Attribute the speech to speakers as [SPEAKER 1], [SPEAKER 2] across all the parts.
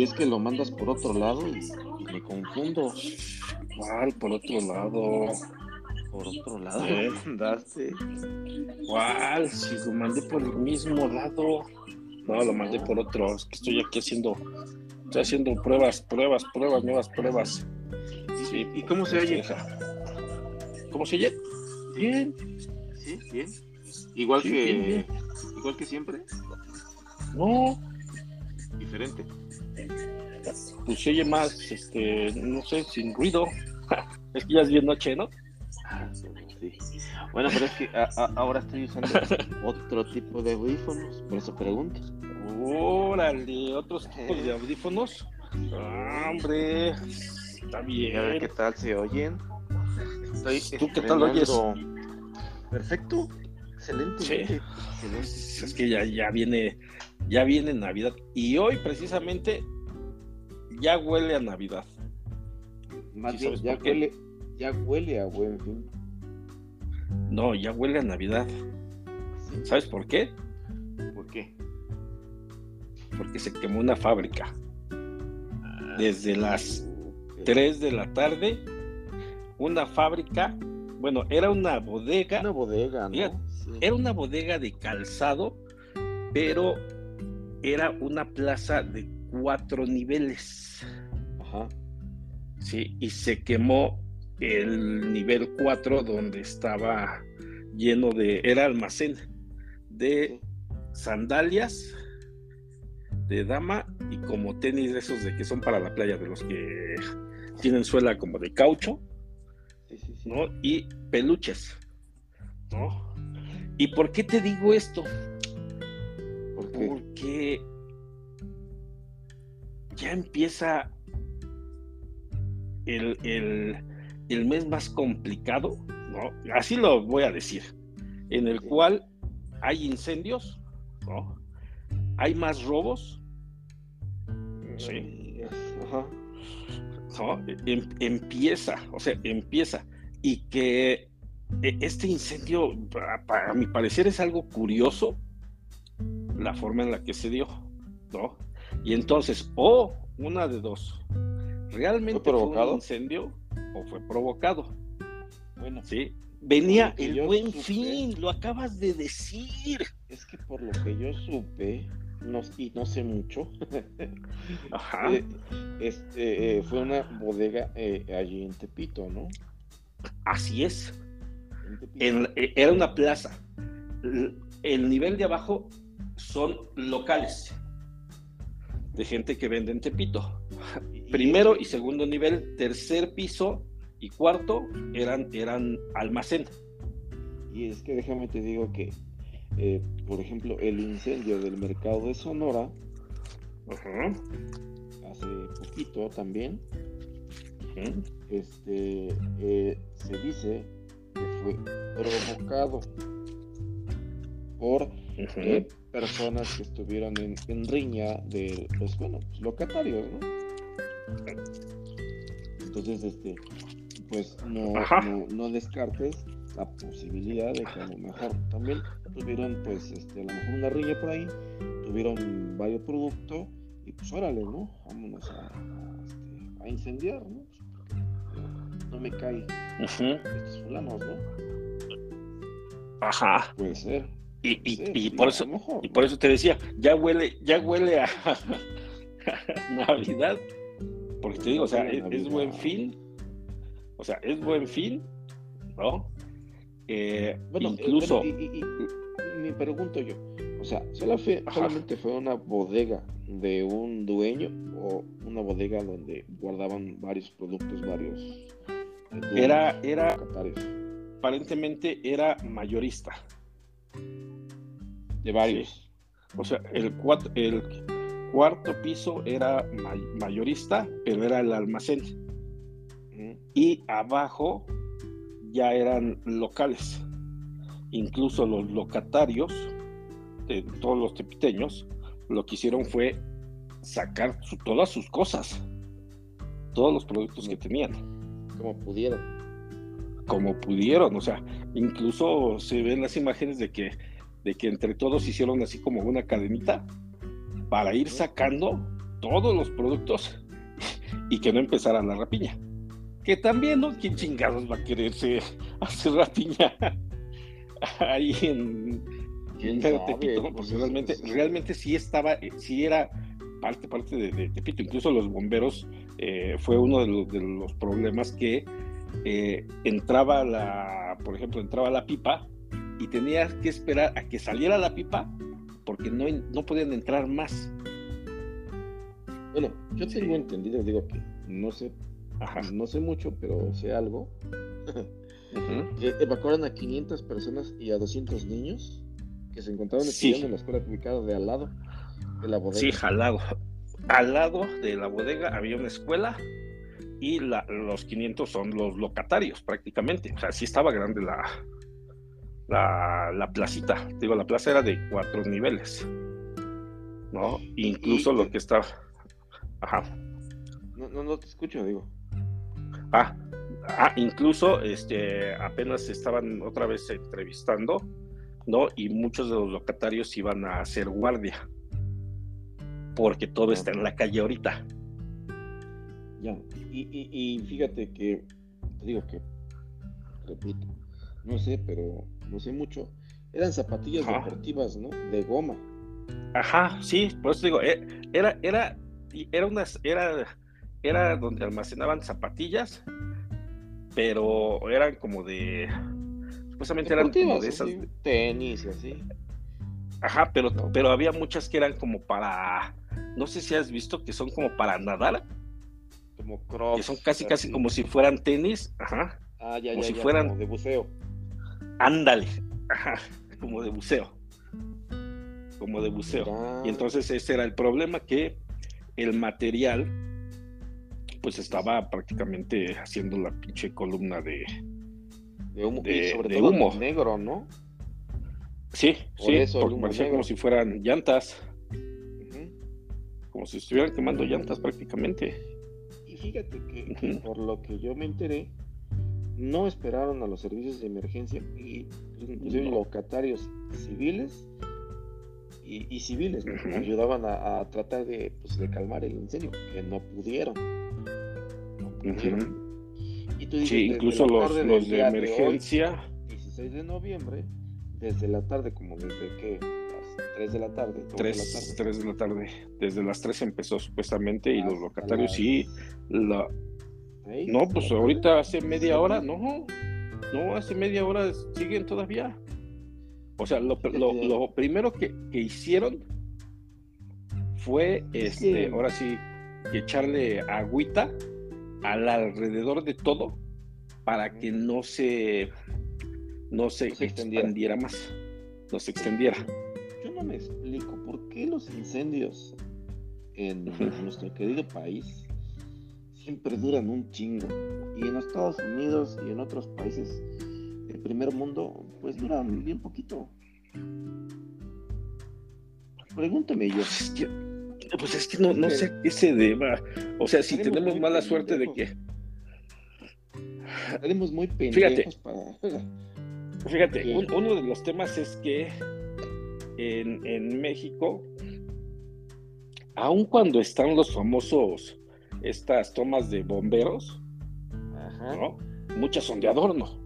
[SPEAKER 1] Y es que lo mandas por otro lado y, me confundo.
[SPEAKER 2] ¿Cuál? Por otro lado.
[SPEAKER 1] Por otro lado.
[SPEAKER 2] ¿Eh? ¿Cuál? Si lo mandé por el mismo lado. No, lo mandé por otro. Es que estoy aquí haciendo. Estoy haciendo pruebas, pruebas, pruebas, nuevas pruebas.
[SPEAKER 1] Sí. ¿Y cómo se oye?
[SPEAKER 2] ¿Cómo se oye?
[SPEAKER 1] Bien. Sí, bien. Igual que. Igual que siempre.
[SPEAKER 2] No.
[SPEAKER 1] Diferente.
[SPEAKER 2] Pues se oye más, este, no sé, sin ruido. es que ya es bien noche, ¿no?
[SPEAKER 1] Sí. Bueno, pero es que ahora estoy usando otro tipo de audífonos, por eso pregunto.
[SPEAKER 2] Órale, otros tipos de audífonos. Ah, hombre, está bien.
[SPEAKER 1] A ver qué tal se oyen.
[SPEAKER 2] Estoy ¿Tú qué tal oyes?
[SPEAKER 1] Perfecto, excelente.
[SPEAKER 2] Sí. Excelente. Es que ya, ya viene, ya viene Navidad. Y hoy precisamente ya huele a Navidad.
[SPEAKER 1] Más bien, ya huele, ya huele a buen fin.
[SPEAKER 2] No, ya huele a Navidad. ¿Sabes por qué?
[SPEAKER 1] ¿Por qué?
[SPEAKER 2] Porque se quemó una fábrica. Ah, Desde las 3 de la tarde, una fábrica, bueno, era una bodega.
[SPEAKER 1] Una bodega, ¿no?
[SPEAKER 2] Era una bodega de calzado, pero era una plaza de cuatro niveles.
[SPEAKER 1] Ajá.
[SPEAKER 2] Sí, y se quemó el nivel 4 donde estaba lleno de, era almacén de sandalias de dama y como tenis de esos de que son para la playa, de los que tienen suela como de caucho, ¿no? Y peluches, ¿no? ¿Y por qué te digo esto? Porque ya empieza el, el, mes más complicado, ¿no? Así lo voy a decir, en el cual hay incendios, ¿no? Hay más robos, ¿sí? ¿No? Em, empieza, o sea, empieza. Y que e, este incendio, a mi parecer, es algo curioso la forma en la que se dio, ¿no? Y entonces, o una de dos, ¿realmente ¿Fue, provocado? un incendio o fue provocado? Bueno, sí. Venía el buen fin, lo acabas de decir.
[SPEAKER 1] Es que por lo que yo supe, no, y no sé mucho,
[SPEAKER 2] Ajá.
[SPEAKER 1] Eh, este, eh, fue una bodega eh, allí en Tepito, ¿no?
[SPEAKER 2] Así es. era una plaza. El nivel de abajo son locales de gente que vende en Tepito. Primero y segundo nivel, tercer piso y cuarto eran, eran almacén.
[SPEAKER 1] Y es que déjame te digo que, eh, por ejemplo, el incendio del mercado de Sonora, hace poquito también, este, eh, se dice que fue provocado por personas que estuvieron en, riña de los, bueno, pues, locatarios, ¿no? Entonces, este, pues no, no, descartes la posibilidad de que a lo mejor también tuvieron, pues, este, a lo mejor una riña por ahí, tuvieron varios productos y pues órale, ¿no? Vámonos a, a, este, incendiar, ¿no? no me cae estos fulanos, ¿no?
[SPEAKER 2] Ajá.
[SPEAKER 1] Puede ser.
[SPEAKER 2] Y, por eso, y por eso te decía, ya huele, ya huele a, Navidad, porque te digo, o sea, es, buen fin, o sea, es buen fin, ¿no? Eh, bueno,
[SPEAKER 1] incluso. y, me pregunto yo, o sea, ¿solamente fue una bodega de un dueño o una bodega donde guardaban varios productos, varios.
[SPEAKER 2] Era, era, aparentemente era mayorista de varios. O sea, el, cuatro, el cuarto piso era mayorista, pero era el almacén. Y abajo ya eran locales. Incluso los locatarios de todos los tepiteños lo que hicieron fue sacar todas sus cosas, todos los productos que tenían.
[SPEAKER 1] Como pudieron.
[SPEAKER 2] Como pudieron, o sea, incluso se ven las imágenes de que de que entre todos hicieron así como una cadenita para ir sacando todos los productos y que no empezara la rapiña. Que también, ¿no? ¿Quién chingados va a quererse hacer rapiña ahí en, Tepito? Porque realmente, realmente sí estaba, sí era parte, parte de, Tepito. Incluso los bomberos eh, fue uno de los, problemas que eh, entraba la, por ejemplo, entraba la pipa y tenías que esperar a que saliera la pipa porque no, no podían entrar más.
[SPEAKER 1] Bueno, yo tengo entendido, digo que no sé, no sé mucho, pero sé algo. que evacuaron a 500 personas y a 200 niños que se encontraban estudiando en la escuela ubicada de al lado de la bodega.
[SPEAKER 2] Sí, al lado. Al lado de la bodega había una escuela y los 500 son los locatarios prácticamente. O sea, sí estaba grande la, la, la placita. Digo, la plaza era de cuatro niveles. ¿No? Incluso lo que estaba Ajá.
[SPEAKER 1] No, no, no te escucho, digo.
[SPEAKER 2] Ah, ah, incluso este, apenas estaban otra vez entrevistando, ¿no? Y muchos de los locatarios iban a hacer guardia, porque todo está en la calle ahorita.
[SPEAKER 1] Ya, y, fíjate que, te digo que, repito, no sé, pero no sé mucho, eran zapatillas deportivas, ¿no? De goma.
[SPEAKER 2] Ajá, sí, por eso digo, eh, era, era era una, era, era donde almacenaban zapatillas, pero eran como de, supuestamente eran como de esas.
[SPEAKER 1] Tenis así.
[SPEAKER 2] Ajá, pero, pero había muchas que eran como para, no sé si has visto que son como para nadar.
[SPEAKER 1] Como crocs.
[SPEAKER 2] Que son casi, casi como si fueran tenis. Ajá.
[SPEAKER 1] Ah, ya,
[SPEAKER 2] como
[SPEAKER 1] ya,
[SPEAKER 2] si fueran.
[SPEAKER 1] Como de buceo.
[SPEAKER 2] Ándale. Ajá. Como de buceo. Como de buceo. Y entonces ese era el problema que el material pues estaba prácticamente haciendo la pinche columna de,
[SPEAKER 1] de humo, sobre todo negro, ¿no?
[SPEAKER 2] Sí, sí, porque como si fueran llantas. Como si estuvieran quemando llantas prácticamente.
[SPEAKER 1] Fíjate que por lo que yo me enteré, no esperaron a los servicios de emergencia y inclusive locatarios civiles y, civiles ayudaban a, tratar pues, de, calmar el incendio, que no pudieron.
[SPEAKER 2] Y tú dices, sí, incluso los, de emergencia.
[SPEAKER 1] 16 de noviembre, desde la tarde, como desde que las 3 de la tarde.
[SPEAKER 2] 3 de la tarde. 3 de la tarde. Desde las 3 empezó supuestamente y los locatarios sí. La... No, pues ahorita hace media hora, no. No, hace media hora siguen todavía. O sea, lo, primero que, hicieron fue, este, ahora sí, echarle agüita al alrededor de todo para que no se, no se, extendiera. más, no se extendiera.
[SPEAKER 1] Yo no me explico por qué los incendios en nuestro querido país siempre duran un chingo. Y en Estados Unidos y en otros países el primer mundo, pues dura bien poquito. Pregúntame yo.
[SPEAKER 2] Pues es que, no, no sé qué se deba. O sea, si tenemos mala suerte de que.
[SPEAKER 1] Tenemos muy pendejos
[SPEAKER 2] fíjate, Fíjate, uno de los temas es que en, en México, aun cuando están los famosos, estas tomas de bomberos, ¿no? muchas son de adorno.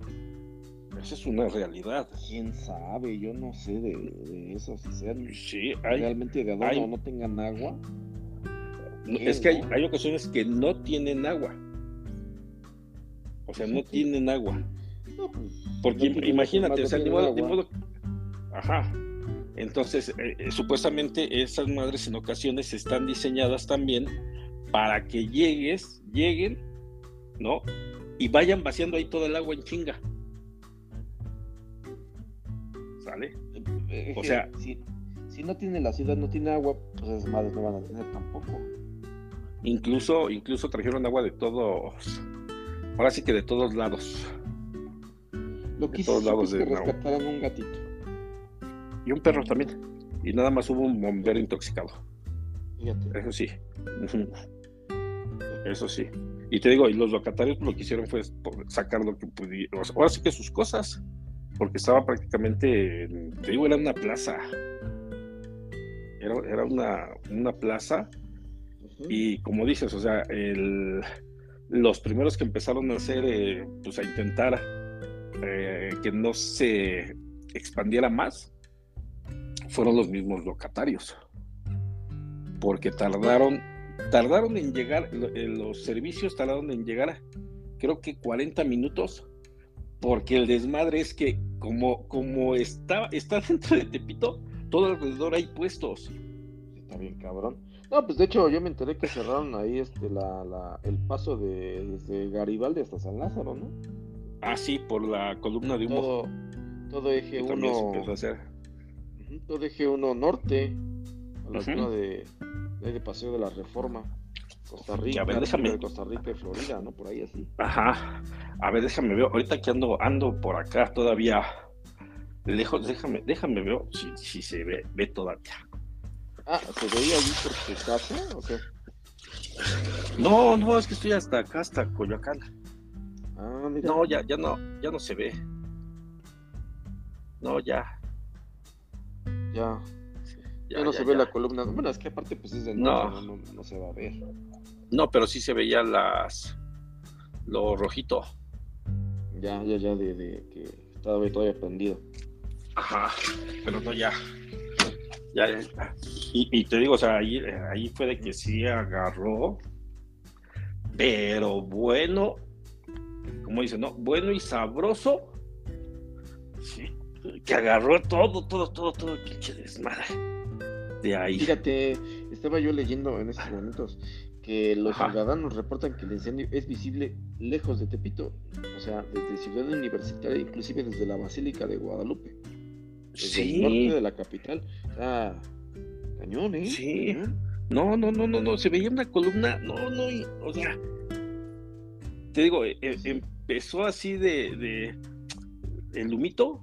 [SPEAKER 2] Esa es una realidad.
[SPEAKER 1] ¿Quién sabe? Yo no sé de, eso, si sean
[SPEAKER 2] sí,
[SPEAKER 1] realmente de adorno no tengan agua.
[SPEAKER 2] es que hay, ocasiones que no tienen agua. O sea, no tienen agua. Pues, Porque imagínate, o sea, ni modo, Ajá. Entonces, eh, eh, supuestamente esas madres en ocasiones están diseñadas también para que llegues, lleguen, ¿no? Y vayan vaciando ahí todo el agua en chinga.
[SPEAKER 1] o sea, si, no tiene la ciudad, no tiene agua, pues esas madres no van a tener tampoco.
[SPEAKER 2] Incluso, incluso trajeron agua de todos, ahora sí que de todos lados.
[SPEAKER 1] Lo que todos lados es que rescataron un gatito.
[SPEAKER 2] Y un perro también. Y nada más hubo un bombero intoxicado. Eso sí. Eso sí. Y te digo, y los locatarios lo que hicieron fue sacar lo que pudieron. Ahora sí que sus cosas porque estaba prácticamente, te digo, era una plaza. Era, era una, una plaza Y como dices, o sea, los primeros que empezaron a hacer, eh, pues a intentar eh, que no se expandiera más, fueron los mismos locatarios. Porque tardaron, tardaron en llegar, eh, los servicios tardaron en llegar, creo que 40 minutos, porque el desmadre es que como, como está, está dentro de Tepito, todo alrededor hay puestos.
[SPEAKER 1] Está bien, cabrón. No, pues de hecho yo me enteré que cerraron ahí este la, el paso de desde Garibaldi hasta San Lázaro, ¿no?
[SPEAKER 2] Ah, sí, por la columna de humo.
[SPEAKER 1] Todo, todo eje 1. Todo eje 1 norte, a la zona de, de, Paseo de la Reforma. Costa Rica, a ver, déjame... Costa Rica y Florida, ¿no? Por ahí así.
[SPEAKER 2] Ajá. A ver, déjame ver. Ahorita que ando, ando por acá todavía lejos, déjame, déjame ver si, si se ve, ve todavía.
[SPEAKER 1] Ah, ¿se veía allí por tu casa o qué?
[SPEAKER 2] No, no, es que estoy hasta acá, hasta Coyoacán.
[SPEAKER 1] Ah, mira.
[SPEAKER 2] No, ya, ya no, ya no se ve. No, ya.
[SPEAKER 1] Ya. Ya, no se ve la columna. Bueno, es que aparte pues es de noche, no. No, se va a ver.
[SPEAKER 2] No, pero sí se veía las lo rojito.
[SPEAKER 1] Ya, ya, ya, de, de que estaba todavía prendido.
[SPEAKER 2] Ajá, pero no ya. Ya, ya. Y, te digo, o sea, ahí, ahí fue de que sí agarró, pero bueno, como dicen, ¿no? Bueno y sabroso. Sí, que agarró todo, todo, todo, todo, pinche desmadre. De ahí.
[SPEAKER 1] Fíjate, estaba yo leyendo en estos momentos que los ciudadanos reportan que el incendio es visible lejos de Tepito, o sea, desde Ciudad Universitaria, inclusive desde la Basílica de Guadalupe. Desde sí. el norte de la capital. Cañón, ¿eh?
[SPEAKER 2] Sí. No, no, no, no, no, se veía una columna, no, no, o sea, te digo, e, e, empezó así de, de el humito,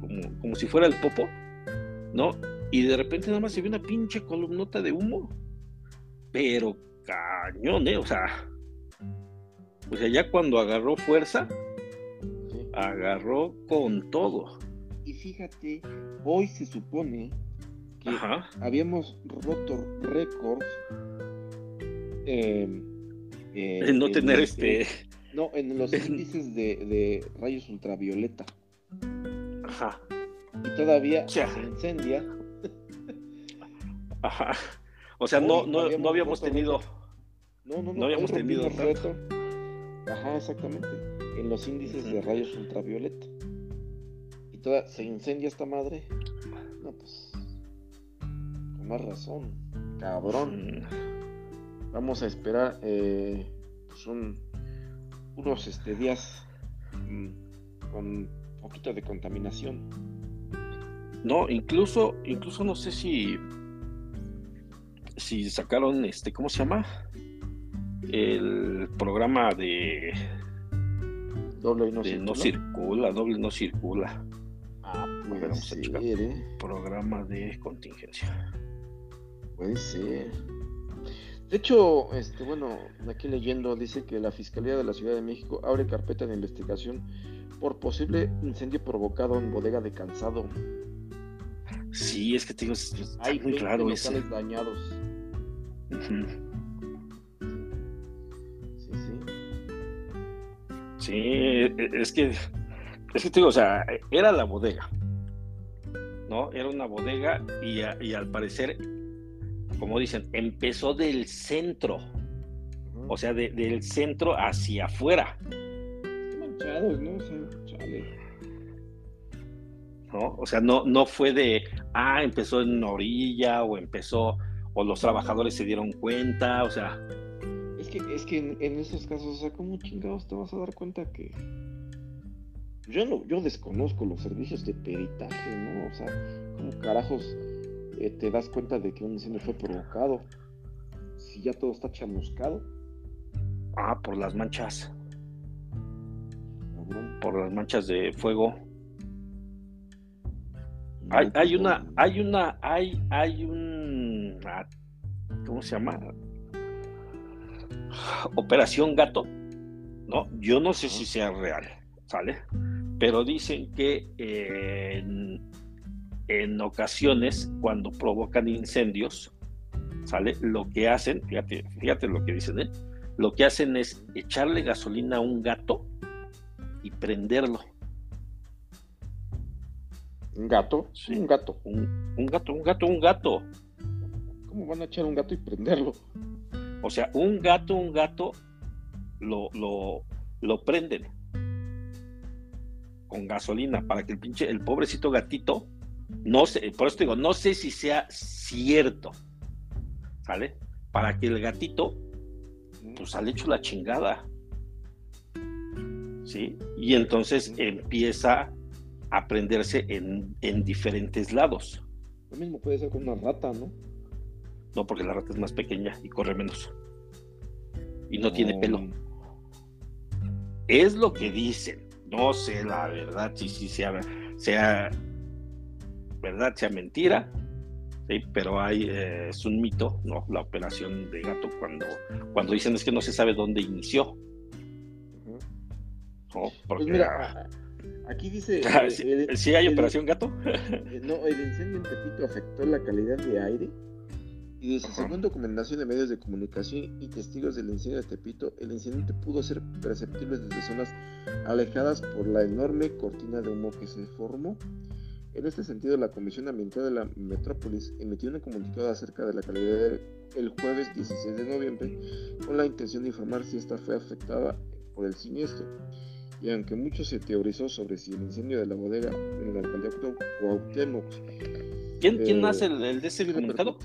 [SPEAKER 2] como, como si fuera el popo, ¿no? Y de repente nada más se ve una pinche columnota de humo, pero cañón, ¿eh? O sea, o sea, ya cuando agarró fuerza, agarró con todo.
[SPEAKER 1] Y fíjate, hoy se supone que habíamos roto récords
[SPEAKER 2] eh, en no tener este,
[SPEAKER 1] No, en los índices de, rayos ultravioleta.
[SPEAKER 2] Ajá.
[SPEAKER 1] Y todavía se incendia.
[SPEAKER 2] Ajá. O sea, no, no, no habíamos tenido.
[SPEAKER 1] No, no, no. No habíamos tenido. Reto. Ajá, exactamente. En los índices de rayos ultravioleta. Y toda, se incendia esta madre. No, pues. Con más razón. Cabrón. Vamos a esperar eh, pues unos este, días mm, con poquito de contaminación.
[SPEAKER 2] No, incluso, incluso no sé si si sacaron este, ¿cómo se llama? El programa de
[SPEAKER 1] doble no,
[SPEAKER 2] circula. doble no circula.
[SPEAKER 1] Ah, puede ser, ¿eh?
[SPEAKER 2] Programa de contingencia.
[SPEAKER 1] Puede ser. De hecho, este, bueno, aquí leyendo dice que la Fiscalía de la Ciudad de México abre carpeta de investigación por posible incendio provocado en bodega de Cansado.
[SPEAKER 2] Sí, es que te digo, hay muy claro
[SPEAKER 1] ese. dañados. Sí, sí.
[SPEAKER 2] Sí, e, e, es que, es que te digo, o sea, era la bodega, ¿no? Era una bodega y, y al parecer, como dicen, empezó del centro, o sea, del centro hacia afuera.
[SPEAKER 1] manchados, ¿No? O sea,
[SPEAKER 2] no, no fue de, ah, empezó en orilla o empezó o los trabajadores se dieron cuenta, o sea.
[SPEAKER 1] Es que, es que en, esos casos, o sea, ¿cómo chingados te vas a dar cuenta que yo no, yo desconozco los servicios de peritaje, ¿no? O sea, ¿cómo carajos eh, te das cuenta de que un incendio fue provocado? Si ya todo está chamuscado.
[SPEAKER 2] Ah, por las manchas. Por las manchas de fuego. Hay, hay una, hay una, hay, hay un, ¿cómo se llama? Operación Gato, ¿no? Yo no sé si sea real, ¿sale? Pero dicen que en, ocasiones, cuando provocan incendios, ¿sale? Lo que hacen, fíjate, fíjate lo que dicen, ¿eh? Lo que hacen es echarle gasolina a un gato y prenderlo.
[SPEAKER 1] ¿Un gato?
[SPEAKER 2] Sí, un gato. Un, un gato, un gato, un gato.
[SPEAKER 1] ¿Cómo van a echar un gato y prenderlo?
[SPEAKER 2] O sea, un gato, un gato lo, lo, lo prenden con gasolina para que el pinche, el pobrecito gatito, no sé, por eso digo, no sé si sea cierto, ¿sale? Para que el gatito, pues sale hecho la chingada, ¿sí? Y entonces empieza a prenderse en, en diferentes lados.
[SPEAKER 1] Lo mismo puede ser con una rata, ¿no?
[SPEAKER 2] No, porque la rata es más pequeña y corre menos. Y no tiene pelo. Es lo que dicen. No sé la verdad, si sí sea, sea verdad, sea mentira. Sí, pero hay, eh, es un mito, ¿no? La operación de gato cuando, cuando dicen es que no se sabe dónde inició.
[SPEAKER 1] Pues porque, mira, aquí dice...
[SPEAKER 2] ¿Sí, hay operación gato?
[SPEAKER 1] Eh, no, el incendio en Tepito afectó la calidad de aire y dice, según documentación de medios de comunicación y testigos del incendio de Tepito, el incidente pudo ser perceptible desde zonas alejadas por la enorme cortina de humo que se formó. En este sentido, la Comisión Ambiental de la Metrópolis emitió un comunicado acerca de la calidad del el jueves 16 de noviembre con la intención de informar si esta fue afectada por el siniestro. Y aunque mucho se teorizó sobre si el incendio de la bodega en la alcaldía Cuauhtémoc
[SPEAKER 2] ¿Quién, ¿Quién, hace el, el de ese comunicado?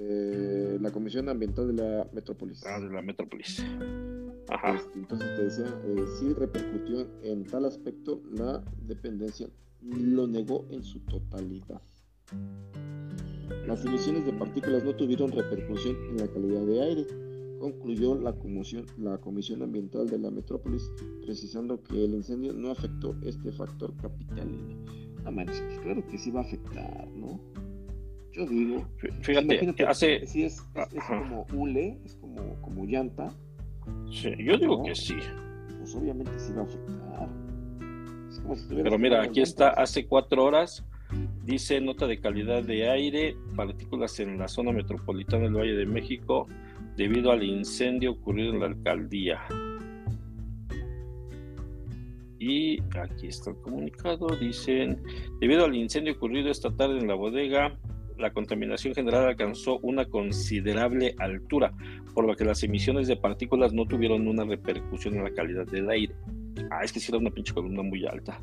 [SPEAKER 1] Eh, la Comisión Ambiental de la Metrópolis.
[SPEAKER 2] Ah, de la Metrópolis. Ajá.
[SPEAKER 1] Este, entonces te decía, eh, sí repercutió en tal aspecto, la dependencia lo negó en su totalidad. Las emisiones de partículas no tuvieron repercusión en la calidad de aire, concluyó la comisión, la comisión Ambiental de la Metrópolis, precisando que el incendio no afectó este factor capitalino. No manches, pues claro que sí va a afectar, ¿no? Yo digo.
[SPEAKER 2] Fíjate, que hace.
[SPEAKER 1] Si es, es, como hule, es como, como llanta.
[SPEAKER 2] Sí, yo digo que sí.
[SPEAKER 1] Pues obviamente sí va a afectar.
[SPEAKER 2] Pero mira, aquí está, hace cuatro horas. Dice nota de calidad de aire, partículas en la zona metropolitana del Valle de México debido al incendio ocurrido en la alcaldía. Y aquí está el comunicado, dicen, debido al incendio ocurrido esta tarde en la bodega, la contaminación general alcanzó una considerable altura, por lo que las emisiones de partículas no tuvieron una repercusión en la calidad del aire. Ah, es que sí era una pinche columna muy alta.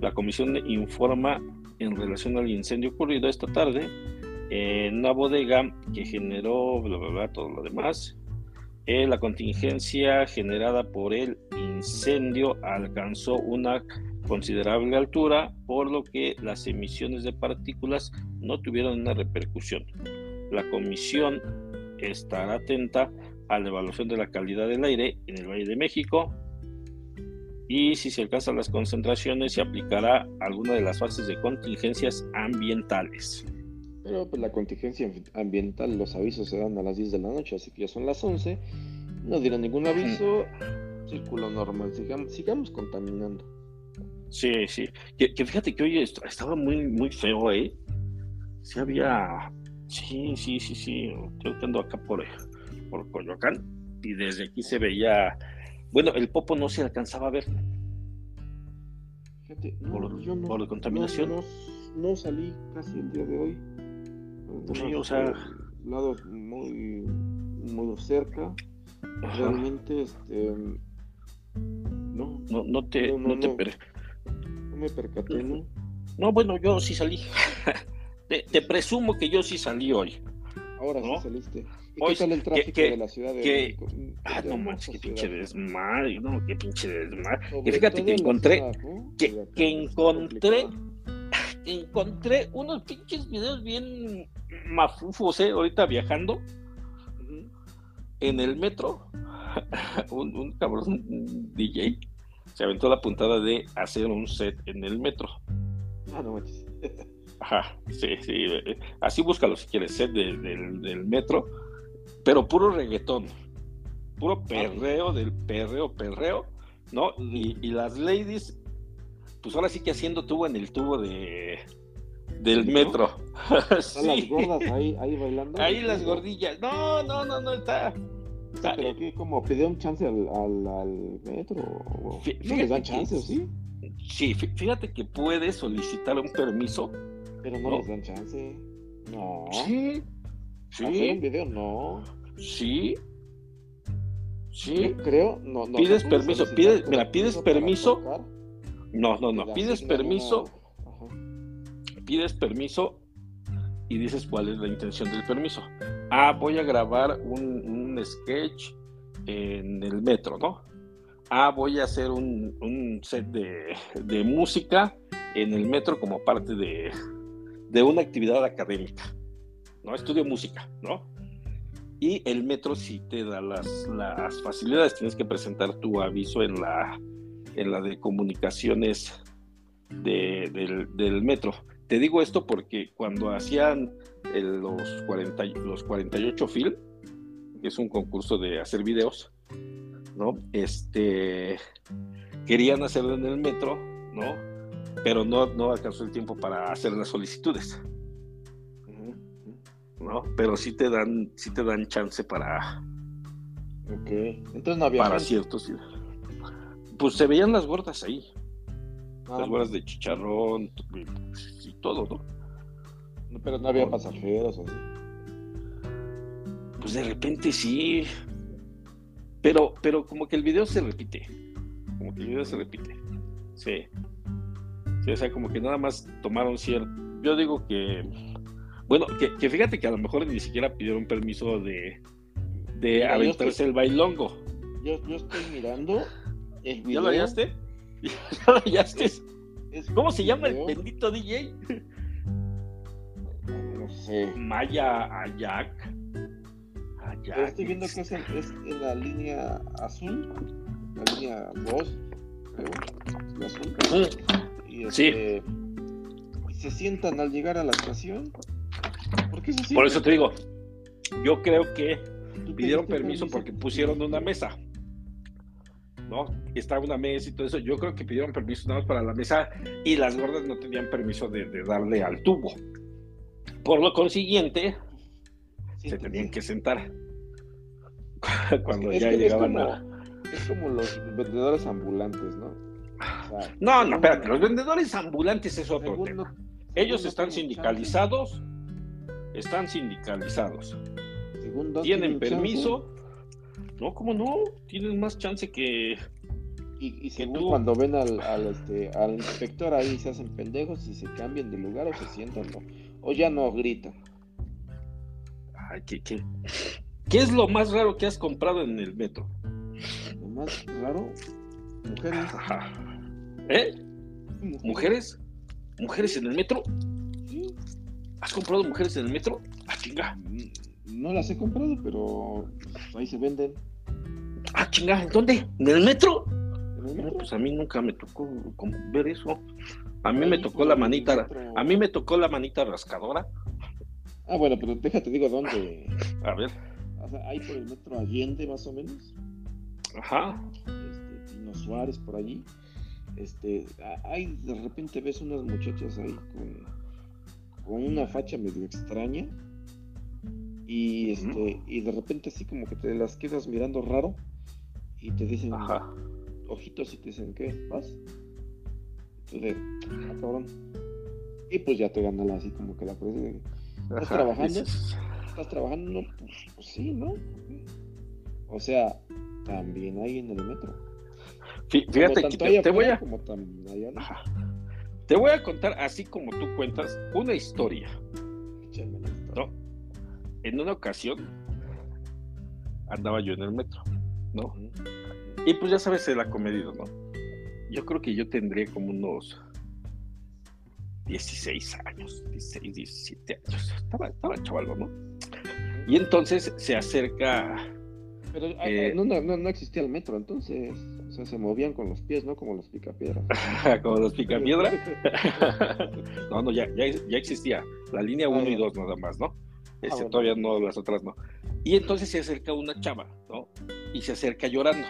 [SPEAKER 2] La comisión informa en relación al incendio ocurrido esta tarde en una bodega que generó bla, bla, bla, todo lo demás. Eh, la contingencia generada por el incendio alcanzó una considerable altura, por lo que las emisiones de partículas no tuvieron una repercusión. La comisión estará atenta a la evaluación de la calidad del aire en el Valle de México y si se alcanzan las concentraciones se aplicará alguna de las fases de contingencias ambientales.
[SPEAKER 1] Pero pues la contingencia ambiental, los avisos se dan a las 10 de la noche, así que ya son las 11, no dieron ningún aviso, círculo normal, sigamos, sigamos contaminando.
[SPEAKER 2] Sí, sí. Que, fíjate que hoy estaba muy, muy feo, ¿eh? Sí había... Sí, sí, sí, sí. Yo ando acá por, por Coyoacán y desde aquí se veía... Bueno, el popo no se alcanzaba a ver.
[SPEAKER 1] Fíjate, por, yo no,
[SPEAKER 2] la contaminación.
[SPEAKER 1] No, salí casi el día de hoy.
[SPEAKER 2] Sí, o sea...
[SPEAKER 1] Lados muy, muy cerca. Realmente, este...
[SPEAKER 2] No, no, no te, no, te,
[SPEAKER 1] me percaté, ¿no?
[SPEAKER 2] No, bueno, yo sí salí. te, presumo que yo sí salí hoy.
[SPEAKER 1] Ahora sí saliste. ¿Y hoy, qué tal el tráfico de la ciudad de
[SPEAKER 2] que, Ah, no manches, qué pinche desmadre, no, qué pinche desmadre. y fíjate que encontré, que, que encontré, encontré unos pinches videos bien mafufos, ¿eh? Ahorita viajando en el metro, un, un cabrón un DJ se aventó la puntada de hacer un set en el metro.
[SPEAKER 1] Ah, no
[SPEAKER 2] Ajá, sí, sí. Así búscalo si quieres, set del metro, pero puro reggaetón, puro ah, perreo del perreo, perreo, ¿no? Y, las ladies, pues ahora sí que haciendo tubo en el tubo de del metro.
[SPEAKER 1] Están las gordas ahí, ahí bailando.
[SPEAKER 2] Ahí las gordillas. No, no, no, no está.
[SPEAKER 1] Pero aquí como pidió un chance al, al, metro. ¿No les dan chance, sí?
[SPEAKER 2] Sí, fíjate que puede solicitar un permiso.
[SPEAKER 1] Pero no, les dan chance. No.
[SPEAKER 2] Sí. Sí.
[SPEAKER 1] un video? No.
[SPEAKER 2] Sí. Sí.
[SPEAKER 1] creo. No, no,
[SPEAKER 2] pides permiso. Pides, mira, pides permiso. No, no, no. Pides permiso. Pides permiso y dices cuál es la intención del permiso. Ah, voy a grabar un, sketch en el metro, ¿no? Ah, voy a hacer un, set de, música en el metro como parte de, una actividad académica, ¿no? Estudio música, ¿no? Y el metro sí te da las, facilidades, tienes que presentar tu aviso en la, en de comunicaciones del, del metro te digo esto porque cuando hacían los, 40, los 48 Film, que es un concurso de hacer videos, ¿no? Este, querían hacerlo en el metro, ¿no? Pero no, no alcanzó el tiempo para hacer las solicitudes. ¿no? Pero sí te dan, sí te dan chance para.
[SPEAKER 1] Ok. Entonces no había.
[SPEAKER 2] Para ciertos. Pues se veían las gordas ahí. las ah, gordas de chicharrón, todo, ¿no?
[SPEAKER 1] Pero no había pasajeros así.
[SPEAKER 2] Pues de repente sí. Pero, pero como que el video se repite. Como que el video se repite. Sí. sí o sea, como que nada más tomaron cierto. Yo digo que. Bueno, que, fíjate que a lo mejor ni siquiera pidieron permiso de, de aventarse el bailongo.
[SPEAKER 1] Yo, yo estoy mirando
[SPEAKER 2] el video. ¿Ya lo hallaste? ¿Ya lo hallaste? ¿Cómo se llama el bendito DJ? Maya Ayak.
[SPEAKER 1] Ayak. Estoy viendo que es en, la línea azul, la línea 2, creo. La azul. Y este, sí. se sientan al llegar a la estación. ¿Por qué se sientan?
[SPEAKER 2] Por eso te digo, yo creo que pidieron permiso porque pusieron una mesa. ¿no? Estaba una mesa y todo eso. Yo creo que pidieron permiso nada más para la mesa y las gordas no tenían permiso de, darle al tubo. Por lo consiguiente, se tenían que sentar cuando ya llegaban
[SPEAKER 1] a. Es como los vendedores ambulantes, ¿no?
[SPEAKER 2] no, no, espérate, los vendedores ambulantes es otro tema. Ellos están sindicalizados, están sindicalizados. tienen permiso, no, ¿cómo no? Tienes más chance que.
[SPEAKER 1] Y, y tú... cuando ven al, al, este, al inspector ahí se hacen pendejos y se cambian de lugar o se sientan, o ya no gritan.
[SPEAKER 2] Ay, ¿qué, qué? ¿Qué es lo más raro que has comprado en el metro?
[SPEAKER 1] Lo más raro, mujeres.
[SPEAKER 2] ¿Eh? ¿Mujeres? ¿Mujeres en el metro? ¿Has comprado mujeres en el metro? Ah, chinga. Mm,
[SPEAKER 1] no las he comprado, pero ahí se venden.
[SPEAKER 2] Ah, chinga, ¿en dónde? ¿En el metro? Pues a mí nunca me tocó ver eso. A mí me tocó la manita, a mí me tocó la manita rascadora.
[SPEAKER 1] Ah, bueno, pero déjate digo dónde.
[SPEAKER 2] A ver.
[SPEAKER 1] O sea, ahí por el metro Allende, más o menos.
[SPEAKER 2] Ajá.
[SPEAKER 1] Este, Pino Suárez, por allí. Este, ahí de repente ves unas muchachas ahí con, con una facha medio extraña y este y de repente así como que te las quedas mirando raro y te dicen ojitos y te dicen ¿qué? ¿vas? entonces ah, cabrón y pues ya te ganan así como que la presión ¿estás trabajando? ¿estás trabajando? No, pues, pues, sí, ¿no? o sea también hay en el metro
[SPEAKER 2] fíjate que te, voy a te voy a contar así como tú cuentas una historia ¿no? en una ocasión andaba yo en el metro, ¿no? Y pues ya sabes el acomedido, ¿no? Yo creo que yo tendría como unos 16 años, 16, 17 años. Estaba, estaba chaval, ¿no? Y entonces se acerca.
[SPEAKER 1] Pero ah, eh, no, no, no, existía el metro, entonces. O sea, se movían con los pies, ¿no? Como los picapiedras.
[SPEAKER 2] Como los picapiedra. no, no, ya, ya, ya existía. La línea 1 y 2 ah, nada más, ¿no? Ah, este, todavía no, las otras no. Y entonces se acerca una chava, ¿no? Y se acerca llorando.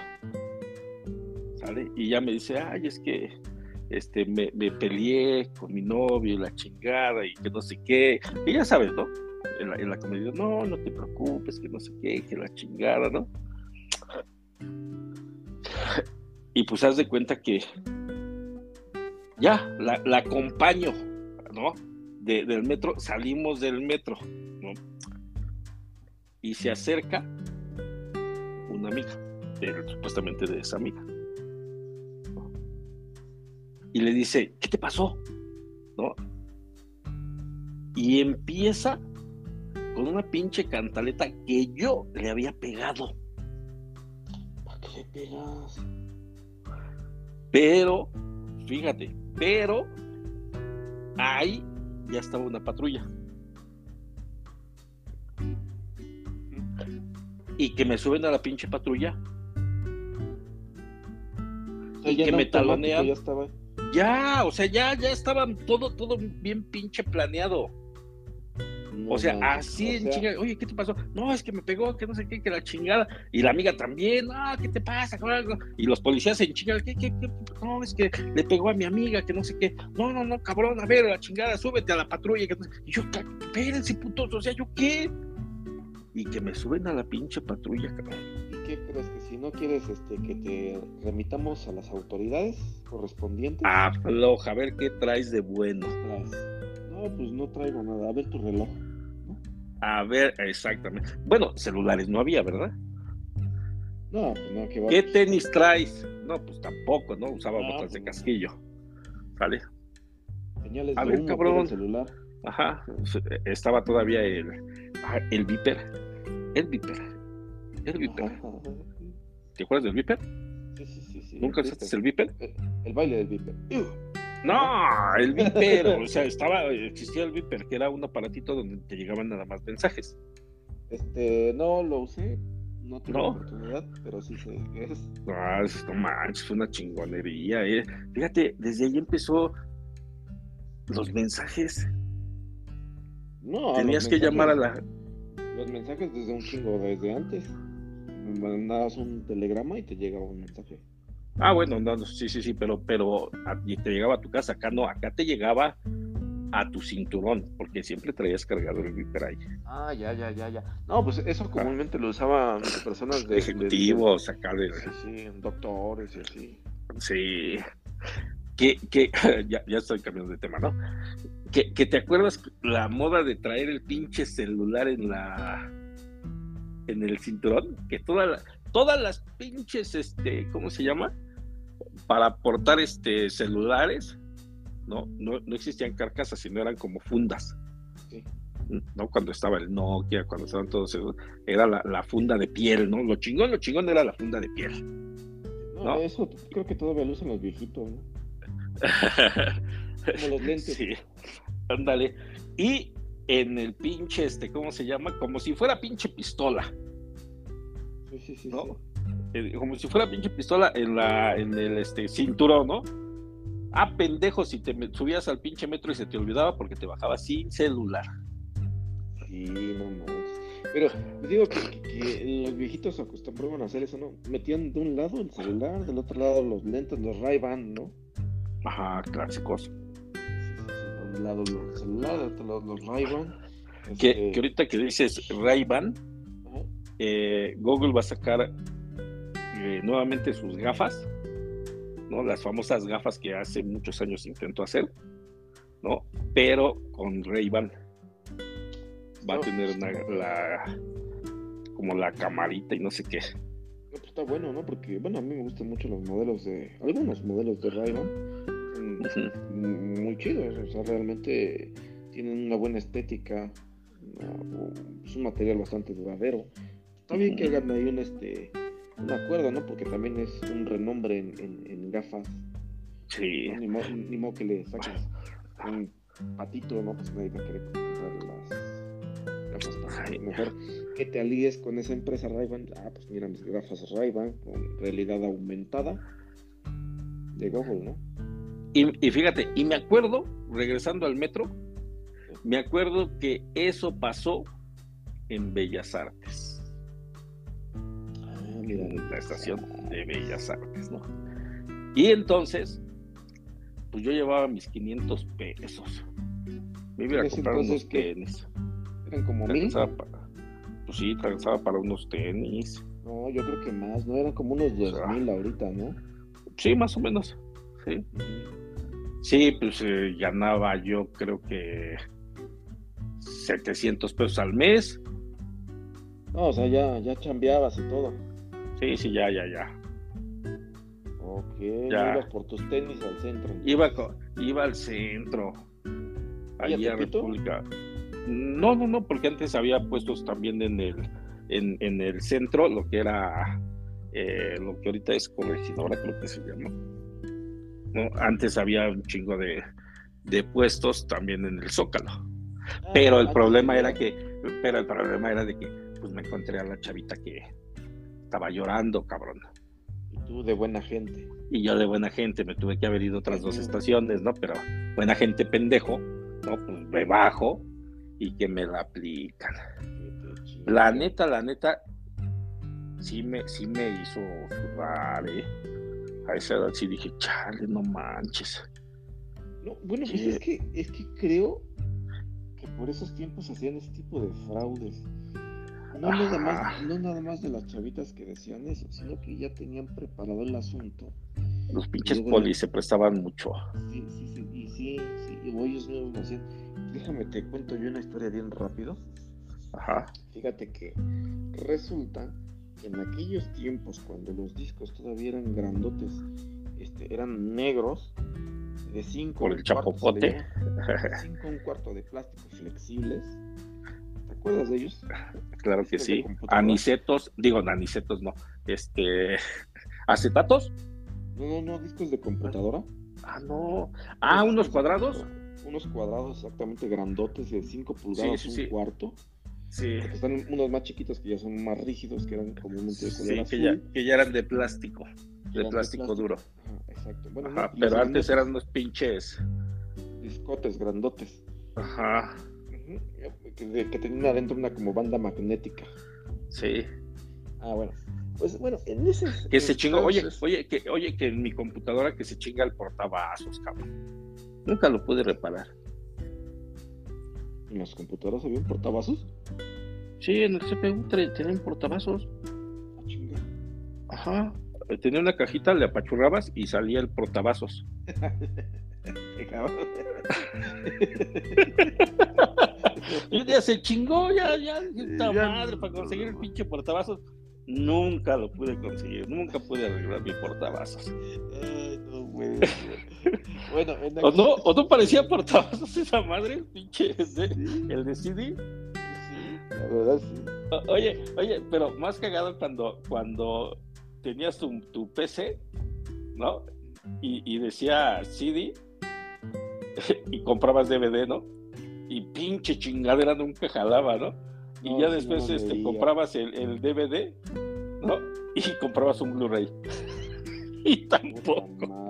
[SPEAKER 2] Y ya me dice, ay, es que este, me, peleé con mi novio y la chingada y que no sé qué. Y ya sabes, ¿no? En la, comedia, no, no te preocupes, que no sé qué, que la chingada, ¿no? Y pues haz de cuenta que ya, la acompaño, ¿no? del metro, salimos del metro, ¿no? Y se acerca una amiga, supuestamente de esa amiga. Y le dice, ¿qué te pasó? ¿No? Y empieza con una pinche cantaleta que yo le había pegado.
[SPEAKER 1] ¿Para qué le pegas?
[SPEAKER 2] Pero, fíjate, pero ahí ya estaba una patrulla. Y que me suben a la pinche patrulla. y que me talonean.
[SPEAKER 1] Ya, estaba.
[SPEAKER 2] Ya, o sea, ya, ya estaba todo, todo bien pinche planeado o sea, así en chingada, oye, ¿qué te pasó? No, es que me pegó, que no sé qué, que la chingada. Y la amiga también, no, ¿qué te pasa? Y los policías en chingada, ¿qué, qué, qué? No, es que le pegó a mi amiga, que no sé qué. No, no, no, cabrón, a ver, la chingada, súbete a la patrulla. Que Y yo, espérense, putos, o sea, ¿yo qué? Y que me suben a la pinche patrulla, cabrón.
[SPEAKER 1] ¿Y qué crees? Que si no quieres este, que te remitamos a las autoridades correspondientes.
[SPEAKER 2] Ah, floja, a ver qué traes de bueno.
[SPEAKER 1] No, pues no traigo nada. A ver tu reloj.
[SPEAKER 2] A ver, exactamente. Bueno, celulares no había, ¿verdad?
[SPEAKER 1] No, pues no,
[SPEAKER 2] ¿qué, ¿Qué tenis traes? No, pues tampoco, ¿no? Usaba botas pues de casquillo. ¿Vale?
[SPEAKER 1] Señales a ver, cabrón. celular.
[SPEAKER 2] Ajá, estaba todavía el, ah, el Viper. El Viper. El Viper. ¿Te acuerdas del Viper?
[SPEAKER 1] Sí, sí, sí.
[SPEAKER 2] ¿Nunca usaste el Viper?
[SPEAKER 1] El, baile del Viper.
[SPEAKER 2] No, el Viper, o sea, estaba, existía el Viper, que era un aparatito donde te llegaban nada más mensajes.
[SPEAKER 1] Este, no lo usé, no tuve oportunidad, pero sí sé qué es.
[SPEAKER 2] Ah, no manches, una chingonería, eh. Fíjate, desde ahí empezó los mensajes. No, tenías que llamar a la.
[SPEAKER 1] Los mensajes desde un chingo, desde antes. Mandabas un telegrama y te llegaba un mensaje.
[SPEAKER 2] Ah, bueno, no, sí, sí, sí, pero, pero te llegaba a tu casa, acá no, acá te llegaba a tu cinturón, porque siempre traías cargado el viper ahí.
[SPEAKER 1] Ah, ya, ya, ya, ya. No, pues eso ah. comúnmente lo usaban personas de...
[SPEAKER 2] Ejecutivos, acá de...
[SPEAKER 1] Sí, sí, doctores y así.
[SPEAKER 2] Sí. Que, que ya, ya estoy cambiando de tema, ¿no? Que, que te acuerdas la moda de traer el pinche celular en la en el cinturón, que toda todas las pinches, este, ¿cómo se llama? para portar este, celulares, ¿no? ¿no? existían carcasas, sino eran como fundas. ¿no? Cuando estaba el Nokia, cuando estaban todos era la, funda de piel, ¿no? Lo chingón, lo chingón era la funda de piel.
[SPEAKER 1] No, eso creo que todavía lo usan los viejitos, ¿no? como los lentes.
[SPEAKER 2] Sí, ándale. Y en el pinche, este, ¿cómo se llama? Como si fuera pinche pistola.
[SPEAKER 1] Sí, sí, sí.
[SPEAKER 2] ¿no? Eh, como si fuera pinche pistola en la en el este cinturón, ¿no? Ah, pendejo, si te subías al pinche metro y se te olvidaba porque te bajaba sin celular.
[SPEAKER 1] Sí, no manches. Pero digo que, los viejitos acostumbraban a hacer eso, ¿no? Metían de un lado el celular, del otro lado los lentes, los Ray-Ban, ¿no?
[SPEAKER 2] Ajá, clásicos.
[SPEAKER 1] De un lado los celulares, del otro lado los Ray-Ban.
[SPEAKER 2] Que, este que, ahorita que dices Ray-Ban, eh, Google va a sacar eh, nuevamente sus gafas, ¿no? Las famosas gafas que hace muchos años intentó hacer, ¿no? Pero con Ray-Ban. Va a tener una, la, como la camarita y no sé qué.
[SPEAKER 1] Pues está bueno, ¿no? Porque, bueno, a mí me gustan mucho los modelos de, algunos modelos de Ray-Ban. Muy chidos, o sea, realmente tienen una buena estética, es un material bastante duradero. Está bien que hagan ahí un, este, un acuerdo, ¿no? Porque también es un renombre en, gafas.
[SPEAKER 2] Sí.
[SPEAKER 1] Ni, modo, que le saques un patito, ¿no? Pues nadie va a querer comprar las gafas para mejor que te alíes con esa empresa ray Ah, pues mira mis gafas ray con realidad aumentada de Google, ¿no?
[SPEAKER 2] Y, y fíjate, y me acuerdo, regresando al metro, me acuerdo que eso pasó en Bellas Artes en la estación de Bellas Artes, ¿no? Y entonces, pues yo llevaba mis 500 pesos. Me iba a comprar unos tenis.
[SPEAKER 1] ¿Eran como mil?
[SPEAKER 2] pues sí, alcanzaba para unos tenis.
[SPEAKER 1] No, yo creo que más, ¿no? Eran como unos 10 mil ahorita, ¿no?
[SPEAKER 2] Sí, más o menos. Sí. Sí, pues eh, ganaba yo creo que 700 pesos al mes.
[SPEAKER 1] No, o sea, ya, ya chambeabas y todo.
[SPEAKER 2] Sí, sí, ya, ya, ya.
[SPEAKER 1] Ok, ya. ibas por tus tenis al centro.
[SPEAKER 2] Iba, iba al centro. Allí a República. No, no, no, porque antes había puestos también en el, en, el centro, lo que era, eh, lo que ahorita es corregidora, creo que se llama. ¿No? Antes había un chingo de, de puestos también en el Zócalo. Ah, pero el problema era que, pero el problema era de que pues me encontré a la chavita que estaba llorando, cabrón.
[SPEAKER 1] Y tú de buena gente.
[SPEAKER 2] Y yo de buena gente, me tuve que haber ido otras dos estaciones, ¿no? Pero buena gente pendejo, ¿no? Pues me bajo y que me la aplican. La neta, la neta, sí me, sí me hizo sudar, ¿eh? A esa edad sí dije, chale, no manches.
[SPEAKER 1] No, bueno, pues es que, es que creo que por esos tiempos hacían ese tipo de fraudes. No nada, más, no nada más de las chavitas que decían eso, sino que ya tenían preparado el asunto.
[SPEAKER 2] Los pinches polis se prestaban mucho.
[SPEAKER 1] Sí, sí, sí, y sí, sí, y ellos no hacían. Déjame te cuento yo una historia bien rápido.
[SPEAKER 2] Ajá.
[SPEAKER 1] Fíjate que resulta en aquellos tiempos, cuando los discos todavía eran grandotes, este, eran negros, de 5
[SPEAKER 2] por el chapopote,
[SPEAKER 1] 5 un cuarto de plástico flexibles. ¿Te acuerdas de ellos?
[SPEAKER 2] Claro que sí. Anicetos, digo, anicetos no, este, acetatos.
[SPEAKER 1] No, no, no, discos de computadora.
[SPEAKER 2] Ah, no. Ah, unos cuadrados.
[SPEAKER 1] Unos cuadrados exactamente grandotes de 5 pulgadas, un cuarto.
[SPEAKER 2] Sí.
[SPEAKER 1] están unos más chiquitos que ya son más rígidos, que eran comúnmente de color
[SPEAKER 2] sí, Que, ya, que ya eran de plástico, de plástico, duro.
[SPEAKER 1] exacto.
[SPEAKER 2] Bueno, pero antes eran unos pinches
[SPEAKER 1] discotes grandotes.
[SPEAKER 2] Ajá.
[SPEAKER 1] Que, que tenían adentro una como banda magnética.
[SPEAKER 2] Sí.
[SPEAKER 1] Ah, bueno. Pues bueno, en ese.
[SPEAKER 2] Que se chingó, oye, oye, que, oye, que en mi computadora que se chinga el portavasos, cabrón. Nunca lo pude reparar.
[SPEAKER 1] ¿En las computadoras había portavasos?
[SPEAKER 2] Sí, en el CPU tenían portavasos.
[SPEAKER 1] Ah, chinga.
[SPEAKER 2] Ajá. Tenía una cajita, le apachurrabas y salía el portavasos. y ya se chingó, ya, ya, esta madre, para conseguir el pinche portavasos. Nunca lo pude conseguir, nunca pude arreglar mi portavasos.
[SPEAKER 1] No,
[SPEAKER 2] ¿O, no, ¿O no parecía portavasos esa madre, el pinche, el de CD?
[SPEAKER 1] Sí, la verdad sí.
[SPEAKER 2] oye, oye, pero más cagado cuando, cuando tenías tu, tu PC, ¿no? Y, y decía CD y comprabas DVD, ¿no? Y pinche chingadera nunca jalaba, ¿no? y ya después este, comprabas el, el, DVD, ¿no? Y comprabas un Blu-ray. y tampoco.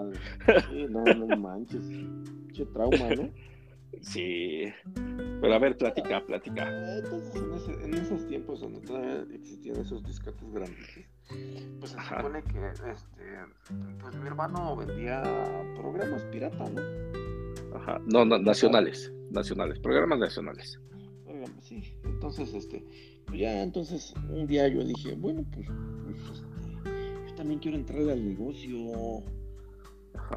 [SPEAKER 1] Sí, no, no manches. Qué trauma, ¿no?
[SPEAKER 2] Sí. Pero a ver, platica, platica.
[SPEAKER 1] Entonces, en, ese, en esos tiempos donde todavía existían esos disquetes grandes, pues se supone que este, pues mi hermano vendía programas pirata, ¿no?
[SPEAKER 2] Ajá. No, no nacionales, nacionales, programas nacionales
[SPEAKER 1] sí. Entonces, este, pues ya, entonces, un día yo dije, bueno, pues, pues este, yo también quiero entrar al negocio.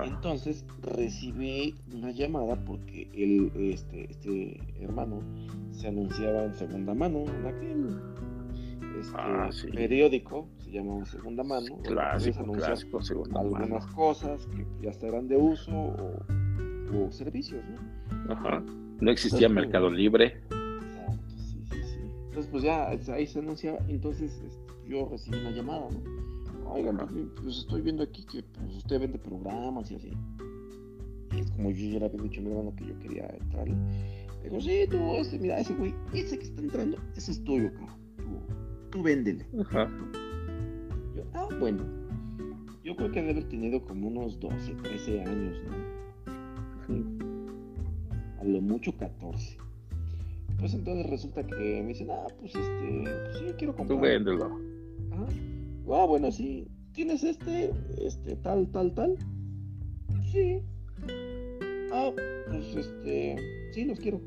[SPEAKER 1] Entonces recibí una llamada porque él, este, este hermano se anunciaba en segunda mano en aquel este, ah, periódico, se llamaba Segunda Mano.
[SPEAKER 2] Clásico, clásico, segunda
[SPEAKER 1] algunas cosas que ya estarán de uso o, servicios, ¿no?
[SPEAKER 2] Ajá. No existía Mercado Libre.
[SPEAKER 1] Entonces, pues ya ahí se anunciaba. Entonces, este, yo recibí una llamada, ¿no? Oigan, pues, pues, estoy viendo aquí que pues, usted vende programas y así. Y es como yo ya le había dicho a mi hermano que yo quería entrar. Digo, sí, tú, este, mira, ese güey, ese que está entrando, ese es tuyo, cabrón. Tú, tú véndele.
[SPEAKER 2] Ajá.
[SPEAKER 1] Yo, ah, bueno. Yo creo que debe haber tenido como unos 12, 13 años, ¿no? A lo mucho 14. Pues entonces resulta que me dicen, ah, pues este, pues sí, quiero comprar.
[SPEAKER 2] Tú véndelo.
[SPEAKER 1] Ah, bueno, sí. ¿Tienes este, este, tal, tal, tal? Sí. Ah, pues este, sí, los quiero.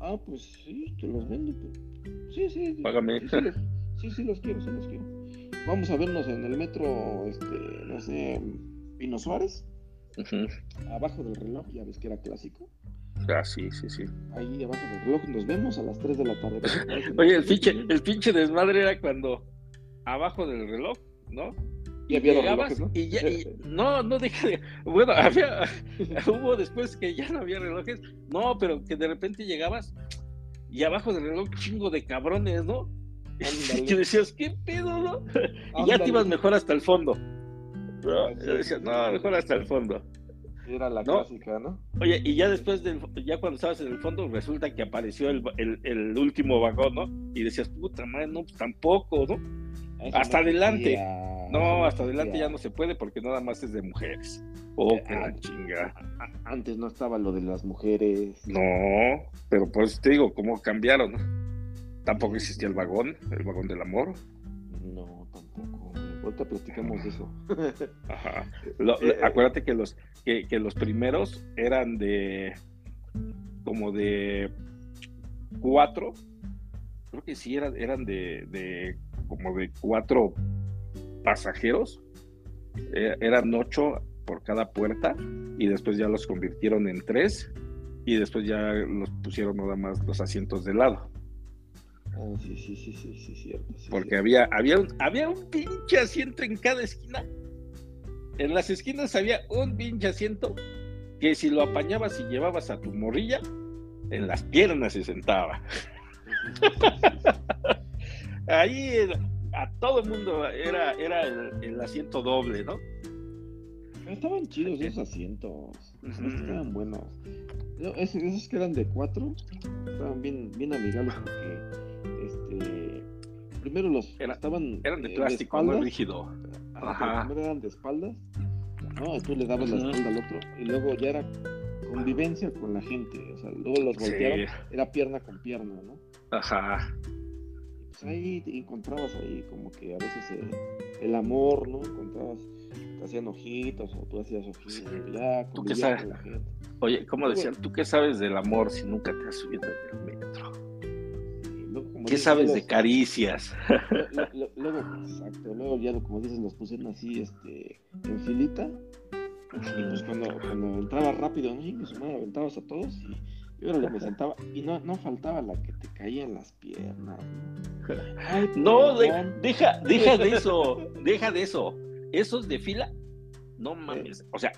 [SPEAKER 1] Ah, pues sí, te los vendo. Sí, sí.
[SPEAKER 2] Págame.
[SPEAKER 1] Sí, sí, los, quiero, sí los quiero. Vamos a vernos en el metro, este, no sé, Pino Suárez. Abajo del reloj, ya ves que era clásico.
[SPEAKER 2] Ah, sí, sí, sí.
[SPEAKER 1] Ahí abajo del reloj nos vemos a las 3 de la tarde.
[SPEAKER 2] Oye, el pinche, el pinche desmadre era cuando abajo del reloj, ¿no?
[SPEAKER 1] Y, había llegabas
[SPEAKER 2] ¿no? y ya, no, no deja de, bueno, había, hubo después que ya no había relojes, no, pero que de repente llegabas y abajo del reloj chingo de cabrones, ¿no? Y decías, ¿qué pedo, no? Y ya te ibas mejor hasta el fondo. ¿no? Y decías, no, mejor hasta el fondo.
[SPEAKER 1] Era la clásica, ¿no?
[SPEAKER 2] Oye, y ya después, del, ya cuando estabas en el fondo, resulta que apareció el, el, último vagón, ¿no? Y decías, puta madre, no, pues tampoco, ¿no? Hasta adelante. No, hasta adelante ya no se puede porque nada más es de mujeres. Oh, qué la chinga.
[SPEAKER 1] Antes no estaba lo de las mujeres.
[SPEAKER 2] No, pero pues te digo, ¿cómo cambiaron? Tampoco existía el vagón, el vagón del amor.
[SPEAKER 1] No, tampoco. Ahorita platicamos de eso.
[SPEAKER 2] Ajá. Eh, acuérdate que los, que, los primeros eran de como de cuatro. Creo que sí eran, eran de, de como de cuatro pasajeros. Eh, eran ocho por cada puerta y después ya los convirtieron en tres y después ya los pusieron nada más los asientos de lado.
[SPEAKER 1] Ah, sí, sí, sí, sí, sí, cierto.
[SPEAKER 2] Porque Había, había, un, había un pinche asiento en cada esquina. En las esquinas había un pinche asiento que si lo apañabas y llevabas a tu morrilla, en las piernas se sentaba. Ahí a todo el mundo era, era el, asiento doble, ¿no?
[SPEAKER 1] Estaban chidos esos asientos. Estaban buenos. Esos, que eran de cuatro estaban bien, bien amigables porque este primero los estaban
[SPEAKER 2] eran de plástico, muy rígido.
[SPEAKER 1] Ajá. Primero eran de espaldas, ¿no? Tú le dabas la espalda al otro y luego ya era convivencia con la gente. O sea, luego los volteaban, era pierna con pierna, ¿no?
[SPEAKER 2] Ajá
[SPEAKER 1] pues ahí encontrabas ahí como que a veces el, amor, ¿no? Encontrabas, te hacían ojitos o tú hacías ojitos, ya,
[SPEAKER 2] ¿Tú qué sabes? la gente. Oye, ¿cómo decían? ¿Tú qué sabes del amor si nunca te has subido en el metro? ¿Qué sabes de caricias?
[SPEAKER 1] Luego, exacto, luego ya como dices, los pusieron así, este, en filita. Y pues cuando, cuando entraba rápido, ¿no? Y pues, aventabas a todos y yo me sentaba y no, no faltaba la que te caía en las piernas.
[SPEAKER 2] no, deja, deja de eso, deja de eso. Esos de fila, no mames. O sea,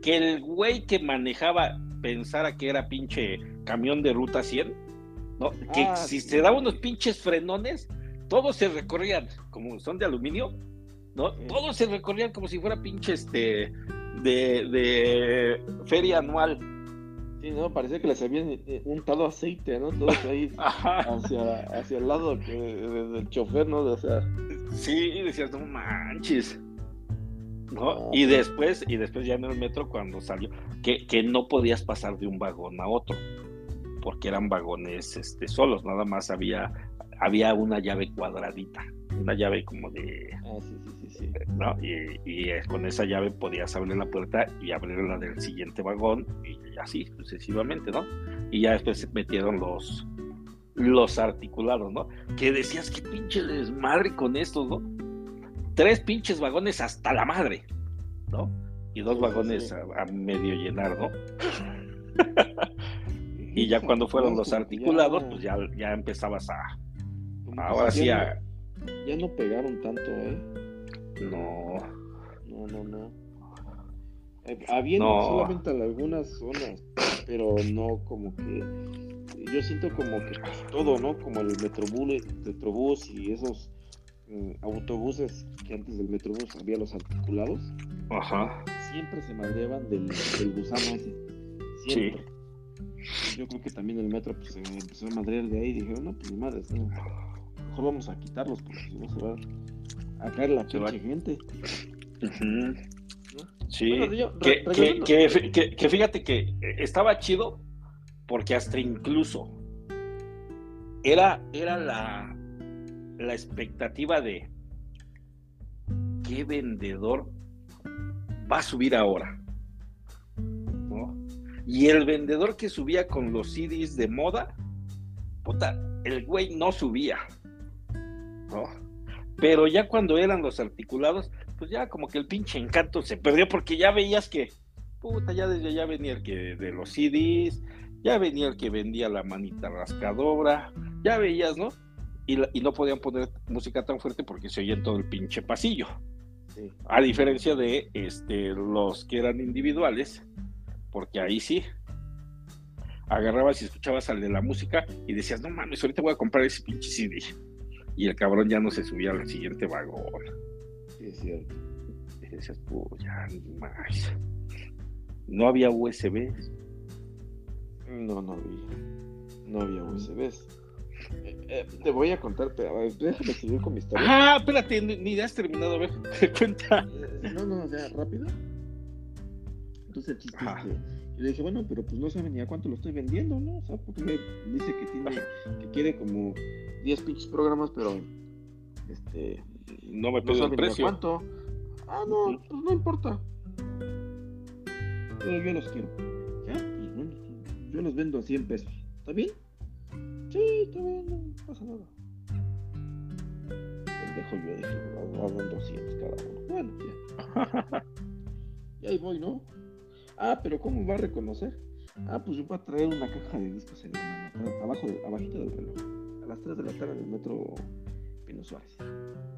[SPEAKER 2] que el güey que manejaba pensara que era pinche camión de ruta 100, ¿no? Que ah, si se daba unos pinches frenones, todos se recorrían, como son de aluminio, ¿no? Todos se recorrían como si fuera pinche este de, de feria anual.
[SPEAKER 1] Sí, ¿no? Parecía que les habían eh, untado aceite, ¿no? Todos ahí hacia, hacia el lado que, del chofer, ¿no? O sea...
[SPEAKER 2] Sí, decías, no manches. ¿no? y después, y después ya en el metro cuando salió, que, que no podías pasar de un vagón a otro, porque eran vagones este, solos, nada más había, había una llave cuadradita una llave como de...
[SPEAKER 1] Ah, sí, sí, sí,
[SPEAKER 2] ¿no? Y, y, con esa llave podías abrir la puerta y abrir la del siguiente vagón y así sucesivamente, ¿no? Y ya después se metieron los, los articulados, ¿no? Que decías, qué pinche desmadre con estos, ¿no? Tres pinches vagones hasta la madre, ¿no? Y dos vagones a, medio llenar, ¿no? y ya cuando fueron los articulados, pues ya, ya empezabas a... Ahora sí a
[SPEAKER 1] ya no pegaron tanto, ¿eh?
[SPEAKER 2] No.
[SPEAKER 1] No, no, no. Eh, había solamente en algunas zonas, pero no como que. Yo siento como que todo, ¿no? Como el Metrobús, Metrobús y esos mm, autobuses que antes del Metrobús había los articulados.
[SPEAKER 2] Ajá.
[SPEAKER 1] Siempre se madreaban del, del gusano ese. Siempre. Yo creo que también el metro pues, se empezó a madrear de ahí y dijeron, no, pues ni madres, no vamos a quitarlos porque si no se va a caer la gente.
[SPEAKER 2] Sí, que, fíjate que estaba chido porque hasta incluso era, era la, la expectativa de qué vendedor va a subir ahora. Y el vendedor que subía con los CDs de moda, puta, el güey no subía. ¿no? Pero ya cuando eran los articulados, pues ya como que el pinche encanto se perdió porque ya veías que, puta, ya desde ya venía el que de los CDs, ya venía el que vendía la manita rascadora, ya veías, ¿no? Y, y no podían poner música tan fuerte porque se oía en todo el pinche pasillo. A diferencia de este, los que eran individuales, porque ahí sí, agarrabas y escuchabas al de la música y decías, no mames, ahorita voy a comprar ese pinche CD. Y el cabrón ya no se subía al siguiente vagón.
[SPEAKER 1] Sí, es cierto.
[SPEAKER 2] Y decías, pues ya ni más. No había USBs.
[SPEAKER 1] No, no había. No había USBs. Eh, eh, te voy a contar, pero déjame seguir con mi historia.
[SPEAKER 2] Ah, espérate, ni, ni has terminado, a ver, cuenta.
[SPEAKER 1] Eh, no, no, ya, rápido. Entonces el chiste es que y le dije, bueno, pero pues no sabe ni a cuánto lo estoy vendiendo, ¿no? O sea, porque me dice que tiene, que quiere como 10 pinches programas, pero este
[SPEAKER 2] no me pide el precio.
[SPEAKER 1] cuánto. Ah, no, pues no importa. Pero yo los quiero. Ya, pues bueno, yo los vendo a 100 pesos. ¿Está bien? Sí, está bien, no pasa nada. Pendejo yo dije, hagan 200 cada uno. Bueno, ya. y ahí voy, ¿no? Ah, pero ¿cómo va a reconocer? Ah, pues yo voy a traer una caja de discos en la mano, abajo, abajito del reloj, a las 3 de la tarde en el metro Pino Suárez.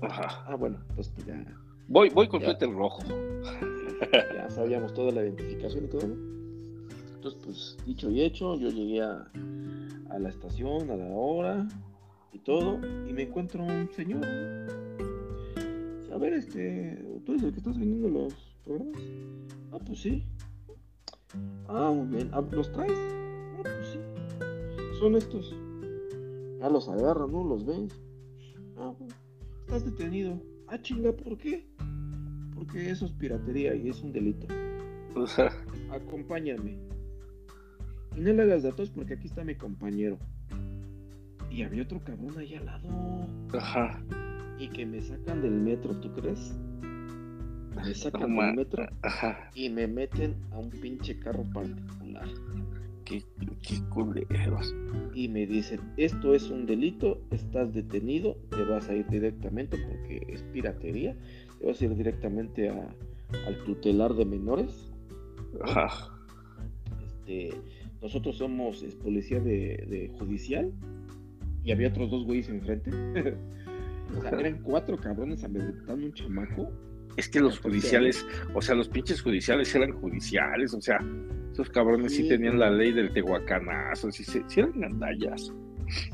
[SPEAKER 2] Ajá.
[SPEAKER 1] Ah, bueno, entonces pues ya.
[SPEAKER 2] Voy, voy con suéter rojo.
[SPEAKER 1] ya sabíamos toda la identificación y todo, ¿no? Entonces, pues, dicho y hecho, yo llegué a, a la estación a la hora y todo, y me encuentro un señor. A ver, este, ¿tú eres el que estás vendiendo los programas? Ah, pues sí. Ah, muy bien. Ah, ¿Los traes? Ah, pues sí. Son estos. Ya los agarran, ¿no? Los ves. Ah, bueno. Estás detenido. Ah, chinga, ¿por qué? Porque eso es piratería y es un delito. Acompáñame. Y no le hagas datos porque aquí está mi compañero. Y había otro cabrón ahí al lado.
[SPEAKER 2] ajá.
[SPEAKER 1] Y que me sacan del metro, ¿tú crees? Me sacan del metro
[SPEAKER 2] Ajá.
[SPEAKER 1] y me meten a un pinche carro particular.
[SPEAKER 2] Qué, qué culeros.
[SPEAKER 1] Y me dicen, esto es un delito, estás detenido, te vas a ir directamente porque es piratería. Te vas a ir directamente a- al tutelar de menores.
[SPEAKER 2] Ajá.
[SPEAKER 1] Este, nosotros somos es, policía de, de judicial y había otros dos güeyes enfrente. o sea, eran cuatro cabrones amedrentando un chamaco.
[SPEAKER 2] Es que los judiciales, o sea, los pinches judiciales eran judiciales, o sea, esos cabrones sí,
[SPEAKER 1] Sí,
[SPEAKER 2] tenían la ley del tehuacanazo, sí, sí, eran gandallas.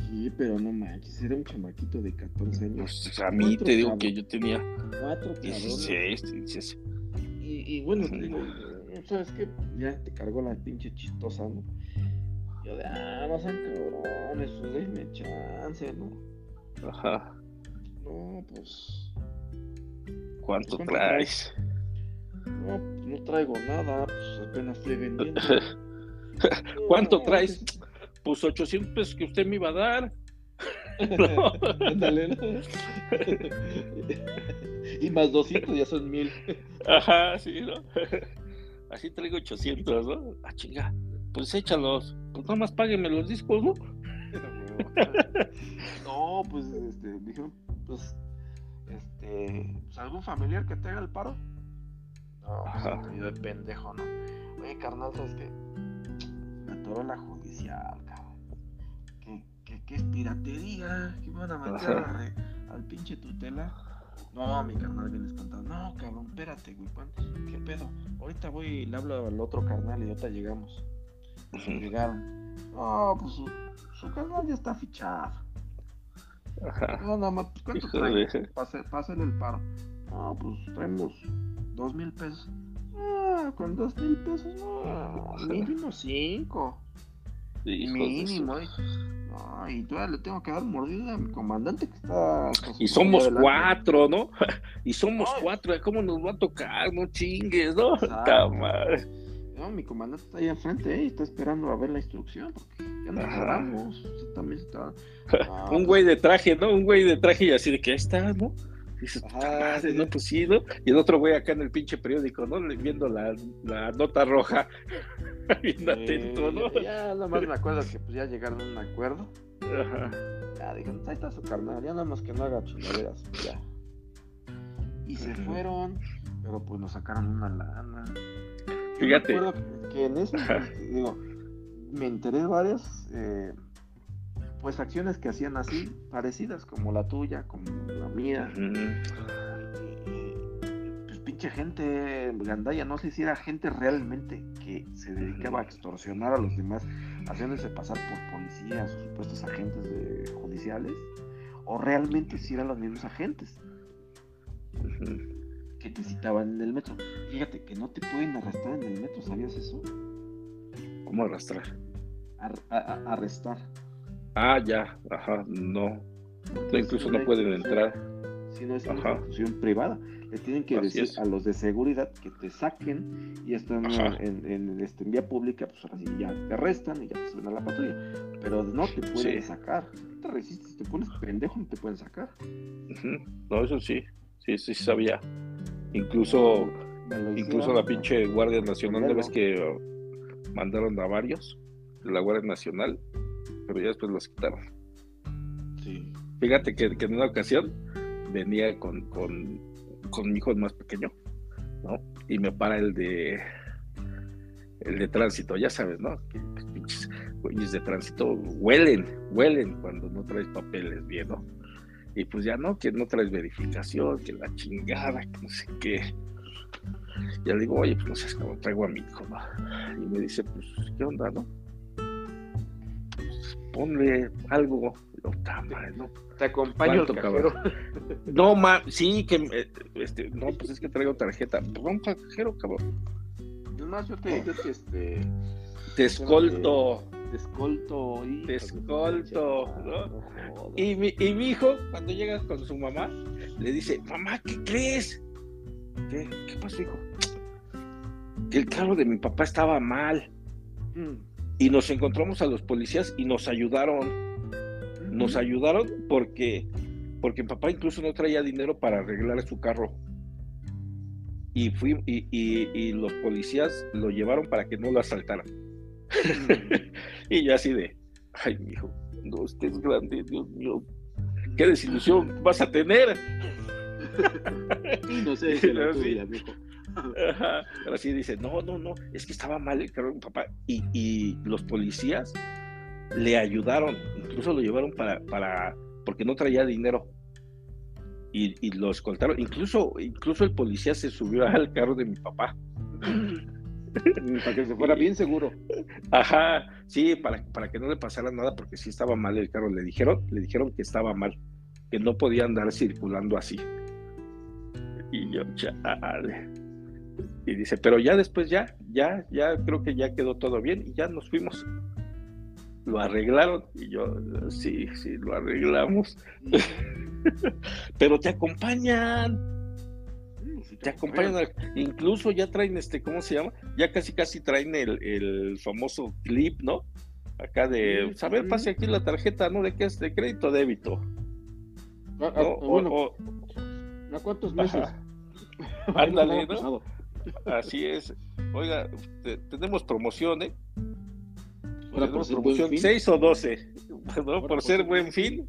[SPEAKER 1] Sí, pero no manches, era un chamaquito de 14 años.
[SPEAKER 2] Pues, o sea, a mí te digo
[SPEAKER 1] cabrones.
[SPEAKER 2] que yo tenía
[SPEAKER 1] Cuatro cabrones.
[SPEAKER 2] 16, 16.
[SPEAKER 1] Y, y bueno, te digo, ¿sabes qué? Ya te cargó la pinche chistosa, ¿no? Yo de, ah, no sean cabrones, pues déjenme chance, ¿no?
[SPEAKER 2] Ajá.
[SPEAKER 1] No, pues.
[SPEAKER 2] ¿Cuánto
[SPEAKER 1] ¿Cuánto
[SPEAKER 2] traes?
[SPEAKER 1] No, pues no traigo nada, pues apenas estoy vendiendo.
[SPEAKER 2] ¿Cuánto traes?
[SPEAKER 1] pues,
[SPEAKER 2] Pues 800 pesos que usted me iba a dar. ¿no?
[SPEAKER 1] y más 200 ya son 1000.
[SPEAKER 2] Ajá, sí, ¿no? Así traigo 800, ¿no? Ah, chinga. Pues échalos. Pues nada más páguenme los discos, ¿no?
[SPEAKER 1] No, pues este, dijeron, pues, este, pues, algún familiar que te haga el paro. No,
[SPEAKER 2] Ajá.
[SPEAKER 1] pues, de pendejo, ¿no? Oye, carnal, ¿sabes qué? Me atoró la judicial, cabrón. Que, que, que es piratería, que me van a re- al pinche tutela. No, mi carnal bien espantado. No, cabrón, espérate, güey. ¿cuán- ¿Qué pedo? Ahorita voy y le hablo al otro carnal y ahorita llegamos. Llegaron. No, pues su, su carnal ya está fichado.
[SPEAKER 2] Ajá.
[SPEAKER 1] No, nada más, pues, ¿cuánto
[SPEAKER 2] Hijo
[SPEAKER 1] trae?
[SPEAKER 2] de-
[SPEAKER 1] Pase- Pásale el paro. No, pues traemos dos mil pesos. Ah, con dos mil pesos, no, mínimo cinco.
[SPEAKER 2] Hijos de
[SPEAKER 1] mínimo. y- No, y todavía le tengo que dar mordida a mi comandante que está.
[SPEAKER 2] Y somos
[SPEAKER 1] adelante.
[SPEAKER 2] cuatro, ¿no? Y somos
[SPEAKER 1] Ay.
[SPEAKER 2] cuatro, ¿cómo nos va a tocar? No chingues, ¿no?
[SPEAKER 1] No, mi comandante está ahí enfrente eh, y está esperando a ver la instrucción. Porque ya nos también está. Ah,
[SPEAKER 2] Un güey de traje, ¿no? Un güey de traje y así de que ahí está, ¿no? dices, ah, no, pues sí, ¿no? Y el otro güey acá en el pinche periódico, ¿no? Viendo la, la nota roja, bien atento, ¿no?
[SPEAKER 1] Ya, nada más me acuerdo que pues ya llegaron a un acuerdo. Ajá. Ya dijeron, ahí está su carnal, ya nada más que no haga pues ya. Y se fueron, pero pues nos sacaron una lana.
[SPEAKER 2] Fíjate.
[SPEAKER 1] Me que, en eso, digo, me enteré de varias, eh, pues acciones que hacían así, parecidas, como la tuya, como la mía. Pues pinche gente gandaya, no sé si era gente realmente que se dedicaba a extorsionar a los demás, haciéndose pasar por policías o supuestos agentes judiciales, o realmente si eran los mismos agentes que te citaban en el metro. Fíjate que no te pueden arrestar en el metro, ¿sabías eso?
[SPEAKER 2] ¿Cómo arrastrar?
[SPEAKER 1] arrestar.
[SPEAKER 2] Ah, ya, ajá, no. incluso no pueden entrar.
[SPEAKER 1] Si no es una institución privada, le tienen que decir a los de seguridad que te saquen y están en, en, este, vía pública, pues ahora sí ya te arrestan y ya te suben a la patrulla. Pero no te pueden sacar. Si te resistes, te pones pendejo, no te pueden sacar.
[SPEAKER 2] No, eso sí, sí, sí sabía. Incluso, incluso la pinche Guardia Nacional, ¿no ves que mandaron a varios? De la Guardia Nacional pero ya después los quitaron. Sí. Fíjate que, en una ocasión venía con, con, mi hijo más pequeño, ¿no? Y me para el de el de tránsito, ya sabes, ¿no? Que, pinches güeyes de tránsito huelen, huelen cuando no traes papeles bien, ¿no? Y pues ya no, que no traes verificación, que la chingada, que no sé qué. Ya le digo, oye, pues no sé cómo traigo a mi hijo, ¿no? Y me dice, pues, ¿qué onda, no? ponle algo.
[SPEAKER 1] ¿no? Te acompaño al cajero.
[SPEAKER 2] No, ma, sí, que eh, este, no, pues es que traigo tarjeta. Vamos cajero, cabrón.
[SPEAKER 1] Nomás yo te, yo te este.
[SPEAKER 2] Te escolto.
[SPEAKER 1] Te escolto.
[SPEAKER 2] Te escolto, y, mi, y mi hijo, cuando llega con su mamá, le dice, mamá, ¿qué crees? ¿Qué, ¿Qué pasó, hijo? Que el carro de mi papá estaba mal. Mm y nos encontramos a los policías y nos ayudaron. Nos ayudaron porque, porque mi papá incluso no traía dinero para arreglar su carro. Y, fui, y, los policías lo llevaron para que no lo asaltaran. y yo así de, ay, mi hijo, no estés grande, Dios mío, qué desilusión vas a tener.
[SPEAKER 1] no sé, si la tuya,
[SPEAKER 2] pero así dice, no, no, no, es que estaba mal el carro de mi papá. Y, los policías le ayudaron, incluso lo llevaron para, para porque no traía dinero. Y, lo escoltaron. Incluso, incluso el policía se subió al carro de mi papá.
[SPEAKER 1] para que se fuera bien seguro.
[SPEAKER 2] Ajá, sí, para, para que no le pasara nada, porque sí estaba mal el carro. Le dijeron, le dijeron que estaba mal, que no podía andar circulando así. Y yo, chale. Y dice, pero ya después ya, ya, ya creo que ya quedó todo bien y ya nos fuimos. Lo arreglaron y yo, sí, sí, lo arreglamos. pero te acompañan. Te acompañan, incluso ya traen este, ¿cómo se llama? Ya casi casi traen el, famoso clip, ¿no? Acá de, pues, a ver, pase aquí la tarjeta, ¿no? ¿De qué es? De crédito débito.
[SPEAKER 1] Ah, ah, bueno, ¿A cuántos meses?
[SPEAKER 2] Ándale, ¿no? Así es. Oiga, tenemos promoción, ¿eh? tenemos promoción 6 o 12, por, ser buen fin.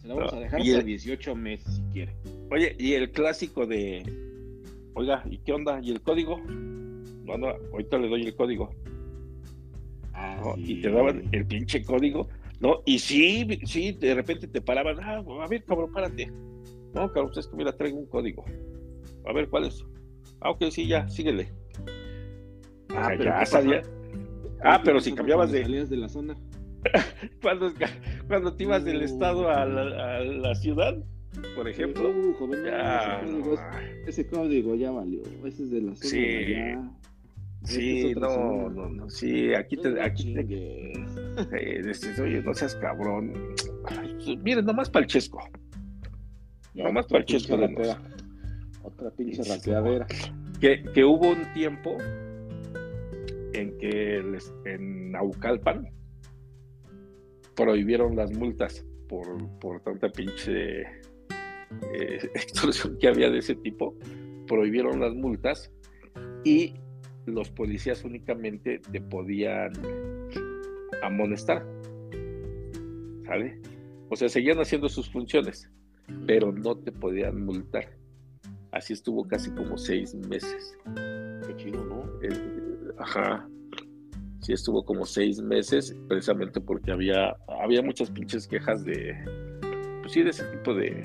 [SPEAKER 1] Se la vamos a dejar hasta 18 meses si quiere.
[SPEAKER 2] Oye, y el clásico de, oiga, ¿y qué onda? ¿Y el código? No, no, ahorita le doy el código. Ah, Y te daban el pinche código, ¿no? Y sí, sí, de repente te paraban, ah, a ver, cabrón, párate. No, cabrón, es que mira, traigo un código. A ver, ¿cuál es? Ah, ok, sí, ya, síguele.
[SPEAKER 1] Ah, pero ya sabía.
[SPEAKER 2] Ah, pero si cambiabas de.
[SPEAKER 1] Salías de la zona.
[SPEAKER 2] cuando, cuando te ibas del estado a la, ciudad, por ejemplo.
[SPEAKER 1] Uh, joven, ya... ese, código, ya valió. Ese es de la zona.
[SPEAKER 2] Sí. Sí, no, no, no, sí, aquí te, aquí te, eh, oye, no seas cabrón. miren, nomás para el chesco. Nomás para el chesco de
[SPEAKER 1] otra pinche raqueadera.
[SPEAKER 2] Que, que hubo un tiempo en que en Naucalpan prohibieron las multas por, por tanta pinche eh, extorsión que había de ese tipo, prohibieron las multas y los policías únicamente te podían amonestar. ¿Sale? O sea, seguían haciendo sus funciones, pero no te podían multar. Así estuvo casi como seis meses.
[SPEAKER 1] Qué chido, ¿no?
[SPEAKER 2] ajá. Sí, estuvo como seis meses, precisamente porque había, había muchas pinches quejas de, pues sí, de ese tipo de,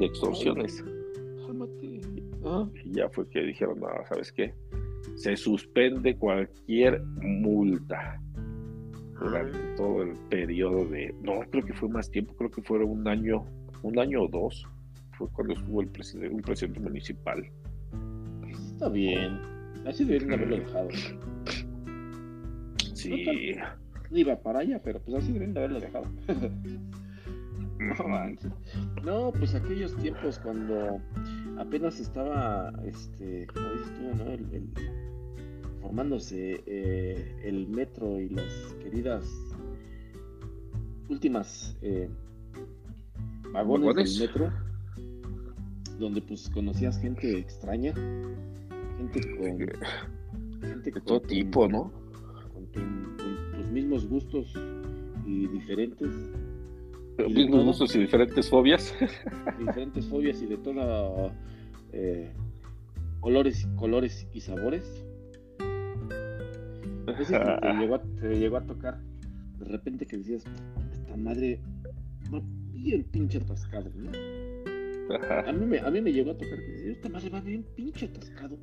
[SPEAKER 2] extorsiones. Y ya fue que dijeron, no, ¿sabes qué? Se suspende cualquier multa durante todo el periodo de, no, creo que fue más tiempo, creo que fue un año, un año o dos fue cuando estuvo el presidente, un presidente municipal.
[SPEAKER 1] Está bien. Así deberían haberlo dejado.
[SPEAKER 2] Sí.
[SPEAKER 1] No, iba para allá, pero pues así deberían haberlo dejado. no, pues aquellos tiempos cuando apenas estaba, este, como dices tú, ¿no? El, formándose eh, el metro y las queridas últimas eh, vagones, del metro donde pues conocías gente extraña, gente con...
[SPEAKER 2] Gente de todo tipo, ¿no?
[SPEAKER 1] Con, tus mismos gustos y diferentes.
[SPEAKER 2] Mismos gustos y diferentes fobias.
[SPEAKER 1] Diferentes fobias y de toda... Eh, olores, colores y sabores. te, llegó a, te llegó a tocar de repente que decías, esta madre no bien pinche atascado, ¿no? A mí, me, a mí me llegó a tocar que decía, esta madre va bien pinche atascado.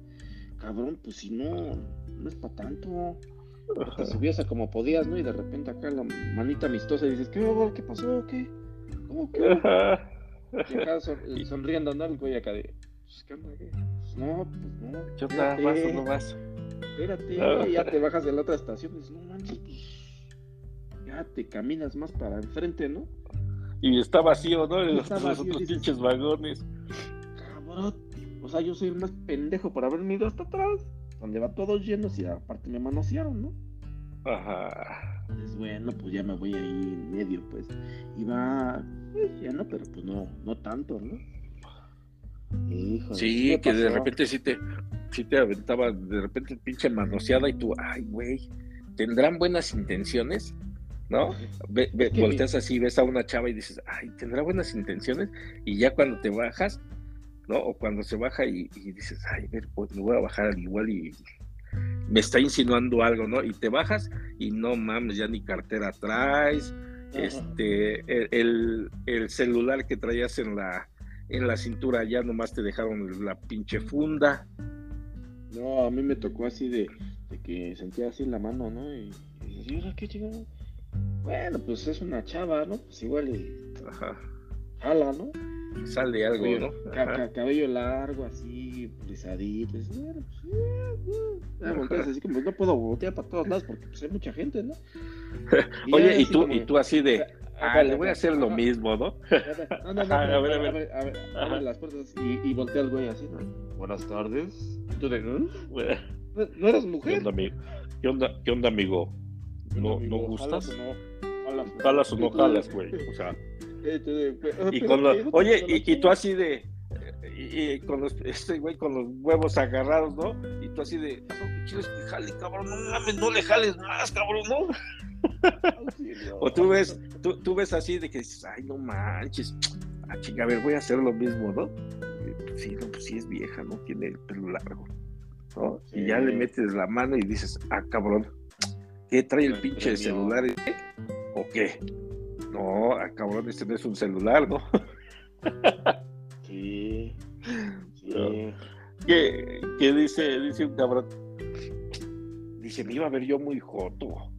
[SPEAKER 1] Cabrón, pues si no, no es para tanto. Te subías a como podías, ¿no? Y de repente acá la manita amistosa y dices, ¿qué, ¿qué pasó? ¿Qué? ¿Cómo que? Y acá sonriendo, ¿no? El güey acá de, pues, ¿qué onda? Pues, no, pues no.
[SPEAKER 2] ¿Qué onda? ¿Vas o no vas?
[SPEAKER 1] Espérate, ah. ya te bajas de la otra estación y dices, no manches, pues ya te caminas más para enfrente, ¿no?
[SPEAKER 2] y está vacío, ¿no? En los, otros pinches vagones.
[SPEAKER 1] Cabrón. O sea, yo soy el más pendejo por haberme ido hasta atrás, donde va todos llenos y aparte me manosearon, ¿no?
[SPEAKER 2] Ajá.
[SPEAKER 1] Es bueno, pues ya me voy ahí en medio, pues. Iba pues, ya no, pero pues no, no tanto, ¿no?
[SPEAKER 2] Hijo, sí, que de repente sí te, sí te aventaba de repente pinche manoseada y tú, ay, güey, ¿tendrán buenas intenciones? ¿no? volteas así, ves a una chava y dices, ay, tendrá buenas intenciones, y ya cuando te bajas, ¿no? O cuando se baja y, dices, ay, ver, pues me voy a bajar al igual y me está insinuando algo, ¿no? Y te bajas y no mames, ya ni cartera traes, este, el, celular que traías en la, en la cintura ya nomás te dejaron la pinche funda.
[SPEAKER 1] No, a mí me tocó así de, que sentía así la mano, ¿no? Y, y ¿qué chingada? Bueno, pues es una chava, ¿no? Pues igual y. Ajá. Jala, ¿no?
[SPEAKER 2] Sale algo, ¿no?
[SPEAKER 1] cabello largo, así, brisadito. Bueno, pues, así como no puedo voltear para todos lados porque pues, hay mucha gente, ¿no?
[SPEAKER 2] Oye, y tú, y tú así de. Ah, le voy a hacer lo mismo, ¿no?
[SPEAKER 1] No, no, no. a, ver, a ver, a ver, abre las puertas y, y voltea al güey así, ¿no? Buenas tardes. ¿Tú de, ¿no? ¿No eres mujer?
[SPEAKER 2] ¿Qué onda, amigo? ¿Qué onda, qué onda, amigo? ¿No, ¿no gustas? Jalas o no jalas, güey. O sea. Y con los, oye, y, y, tú así de. Y, con los, este güey con los huevos agarrados, ¿no? Y tú así de, ¿qué quieres que jale, cabrón? No mames, no le jales más, cabrón, ¿no? o tú ves, tú, tú, ves así de que dices, ay, no manches, ah, chinga, a ver, voy a hacer lo mismo, ¿no? Sí, no, pues sí es vieja, ¿no? Tiene el pelo largo, ¿no? Y ya le metes la mano y dices, ah, cabrón, ¿qué trae el pinche celular? Eh? ¿O qué? No, ah, cabrón, este no es un celular, ¿no?
[SPEAKER 1] sí.
[SPEAKER 2] ¿Qué, dice, dice un cabrón? Dice, me iba a ver yo muy joto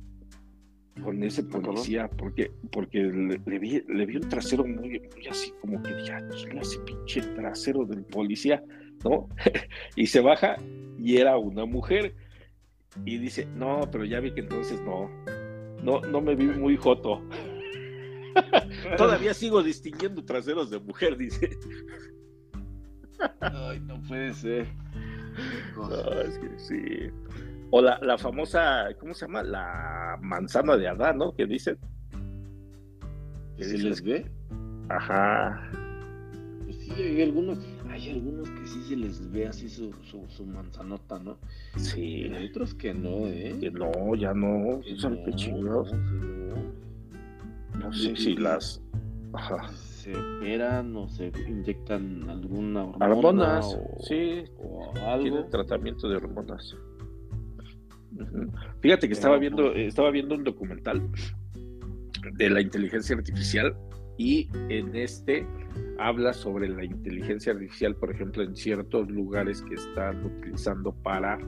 [SPEAKER 2] con ese ah, policía, porque, porque le, vi, le vi un trasero muy, muy así como que ya, ese pinche trasero del policía, ¿no? y se baja y era una mujer. Y dice, no, pero ya vi que entonces no, no, no me vi muy joto. Todavía sigo distinguiendo traseros de mujer, dice.
[SPEAKER 1] Ay, no puede ser.
[SPEAKER 2] es que sí. O la, la, famosa, ¿cómo se llama? La manzana de Adán, ¿no? Que dicen.
[SPEAKER 1] ¿Que si les ve?
[SPEAKER 2] Ajá.
[SPEAKER 1] Pues Sí, hay algunos, hay algunos que sí se les ve así su, su, su manzanota, ¿no?
[SPEAKER 2] Sí.
[SPEAKER 1] hay otros que no, ¿eh?
[SPEAKER 2] Que no, ya no, son no, No, sé si las...
[SPEAKER 1] Ajá. Se operan o se inyectan alguna
[SPEAKER 2] hormona. Hormonas, sí. O algo. Tienen tratamiento de hormonas. Fíjate que estaba viendo, pues estaba viendo un documental de la inteligencia artificial y en este habla sobre la inteligencia artificial, por ejemplo, en ciertos lugares que están utilizando para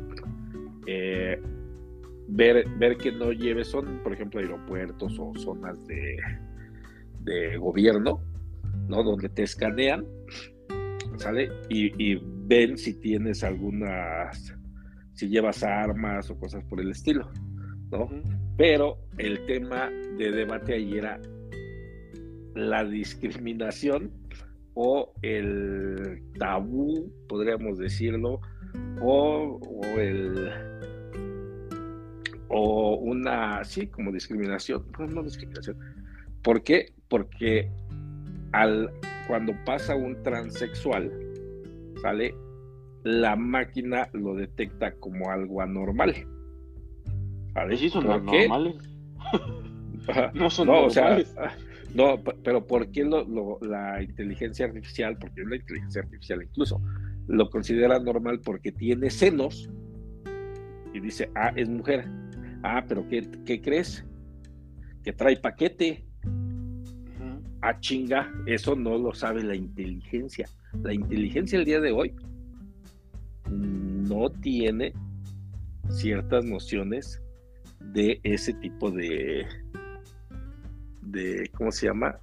[SPEAKER 2] eh, ver, ver que no lleve, son, por ejemplo, aeropuertos o zonas de, de gobierno, ¿no? Donde te escanean, ¿sale? Y, y ven si tienes algunas, si llevas armas o cosas por el estilo, ¿no? Pero el tema de debate ahí era la discriminación o el tabú, podríamos decirlo, o, el o una, sí, como discriminación, no, no discriminación. ¿Por qué? Porque al, cuando pasa un transexual, ¿sale? La máquina lo detecta como algo anormal.
[SPEAKER 1] ¿Vale? Sí, son normales.
[SPEAKER 2] no son normales. No, pero ¿por qué la inteligencia artificial, porque la inteligencia artificial incluso, lo considera normal porque tiene senos y dice, ah, es mujer. Ah, pero ¿qué, qué crees? Que trae paquete. Ah, chinga, eso no lo sabe la inteligencia. La inteligencia el día de hoy no tiene ciertas nociones de ese tipo de, de, ¿cómo se llama?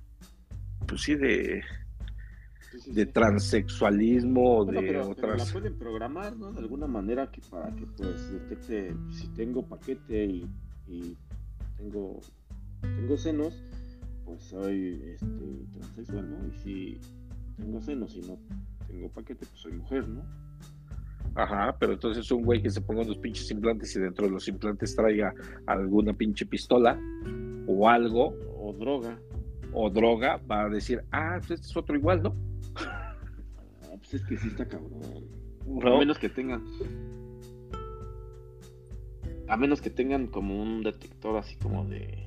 [SPEAKER 2] Pues sí, de, de transexualismo, de
[SPEAKER 1] otras... la pueden programar, ¿no? De alguna manera que para que pues detecte si tengo paquete y, tengo, tengo senos, pues soy este, transexual, ¿no? Y si tengo senos y no tengo paquete, pues soy mujer, ¿no?
[SPEAKER 2] Ajá, pero entonces un güey que se ponga unos pinches implantes y dentro de los implantes traiga alguna pinche pistola o algo,
[SPEAKER 1] o droga.
[SPEAKER 2] O droga, va a decir, ah, pues este es otro igual, ¿no?
[SPEAKER 1] Ah, pues es que sí está cabrón. A menos que tengan. A menos que tengan como un detector así como de.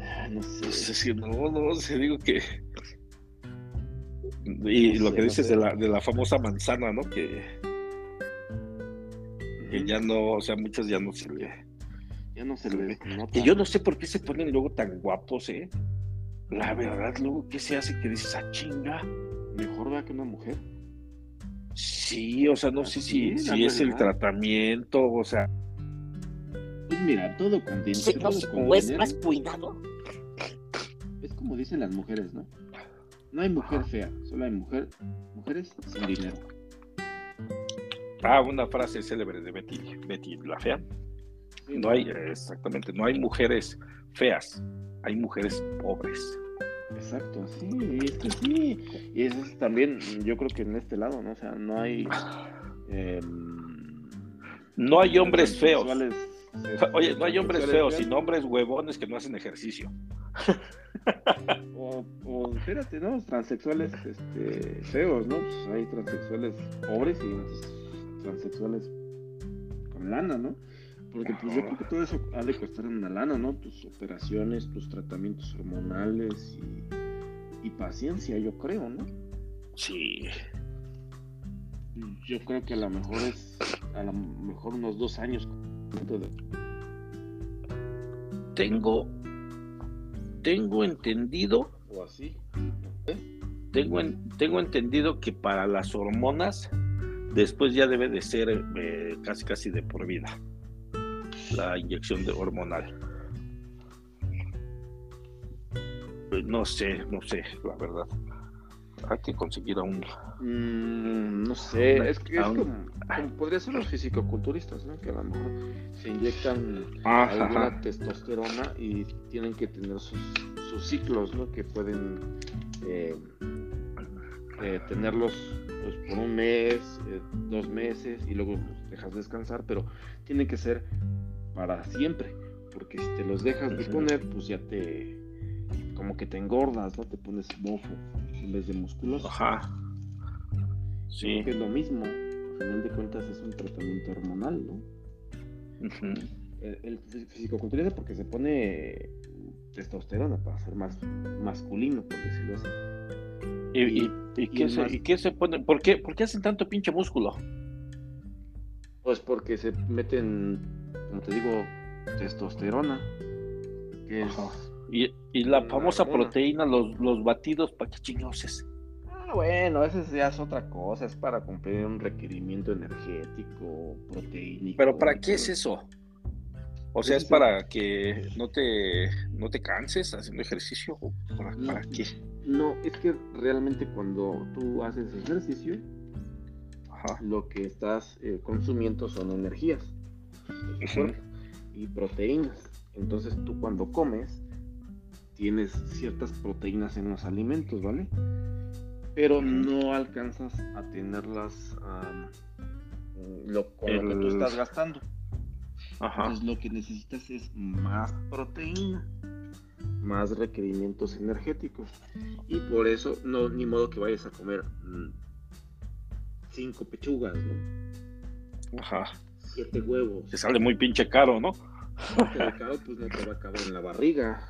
[SPEAKER 2] Ah, no sé. Pues no, no, se digo que. Y lo que dices de, la, de la famosa manzana, ¿no? Que, que ya no, o sea, muchas ya no se le
[SPEAKER 1] ya no se le ve.
[SPEAKER 2] Que yo no sé por qué se ponen luego tan guapos, ¿eh? La verdad, luego, ¿qué se hace que dices, ah, chinga?
[SPEAKER 1] Mejor va que una mujer.
[SPEAKER 2] Sí, o sea, no sé si, si es el tratamiento, o sea.
[SPEAKER 1] Pues mira, todo con dinero.
[SPEAKER 2] o es más cuidado.
[SPEAKER 1] Es como dicen las mujeres, ¿no? No hay mujer fea, solo hay mujer, mujeres sin dinero.
[SPEAKER 2] Ah, una frase célebre de Betty, Betty la fea. No hay, exactamente, no hay mujeres feas, hay mujeres pobres.
[SPEAKER 1] Exacto, sí, es que sí. Y eso es también, yo creo que en este lado, ¿no? O sea, no hay. Em,
[SPEAKER 2] no hay hombres feos. Oye, no hay hombres feos, sino hombres huevones que no hacen ejercicio.
[SPEAKER 1] O, o espérate, ¿no? Transexuales este, feos, ¿no? Pues hay transexuales pobres y transexuales con lana, ¿no? Porque pues yo creo que todo eso ha de costar una lana, ¿no? Tus operaciones, tus tratamientos hormonales y, paciencia, yo creo, ¿no?
[SPEAKER 2] Sí.
[SPEAKER 1] Yo creo que a lo mejor es, a lo mejor unos dos años.
[SPEAKER 2] Tengo, tengo entendido.
[SPEAKER 1] O así.
[SPEAKER 2] Tengo, tengo entendido que para las hormonas, después ya debe de ser eh, casi casi de por vida la inyección de hormonal. Pues no sé, no sé, la verdad. Hay que conseguir a un.
[SPEAKER 1] Mm, no sé, es que es como, podría ser los fisicoculturistas, ¿no? Que a lo mejor se inyectan alguna testosterona y tienen que tener sus, ciclos, ¿no? Que pueden eh, eh, tenerlos pues, por un mes, eh, dos meses y luego pues, dejas descansar, pero tienen que ser para siempre, porque si te los dejas de poner, pues ya te, como que te engordas, ¿no? Te pones mofo en vez de musculoso. Ajá. Sí. es lo mismo. Al final de cuentas es un tratamiento hormonal, ¿no? el, el fisicoculturismo porque se pone testosterona para ser más masculino, por decirlo así.
[SPEAKER 2] ¿Y, y, qué, se, ¿y qué, se, pone? ¿Por qué, ¿Por qué hacen tanto pinche músculo?
[SPEAKER 1] Pues porque se meten, como te digo, testosterona. Que es
[SPEAKER 2] y, y, la famosa proteína, los, los batidos, ¿para qué chingados es?
[SPEAKER 1] Ah, bueno, eso ya es otra cosa, es para cumplir un requerimiento energético, proteínico.
[SPEAKER 2] ¿Pero para qué es eso? O sea, ¿es para que no te, no te canses haciendo ejercicio? ¿O para, qué?
[SPEAKER 1] No, es que realmente cuando tú haces ejercicio, lo que estás eh, consumiendo son energías y proteínas. Entonces tú cuando comes, tienes ciertas proteínas en los alimentos, ¿vale? Pero no alcanzas a tenerlas lo, con lo que tú estás gastando. Entonces lo que necesitas es más proteína, más requerimientos energéticos. Y por eso, no, ni modo que vayas a comer mm, cinco pechugas, ¿no?
[SPEAKER 2] Ajá.
[SPEAKER 1] Siete huevos.
[SPEAKER 2] Te sale muy pinche caro, ¿no?
[SPEAKER 1] caro, pues no te va a caber en la barriga.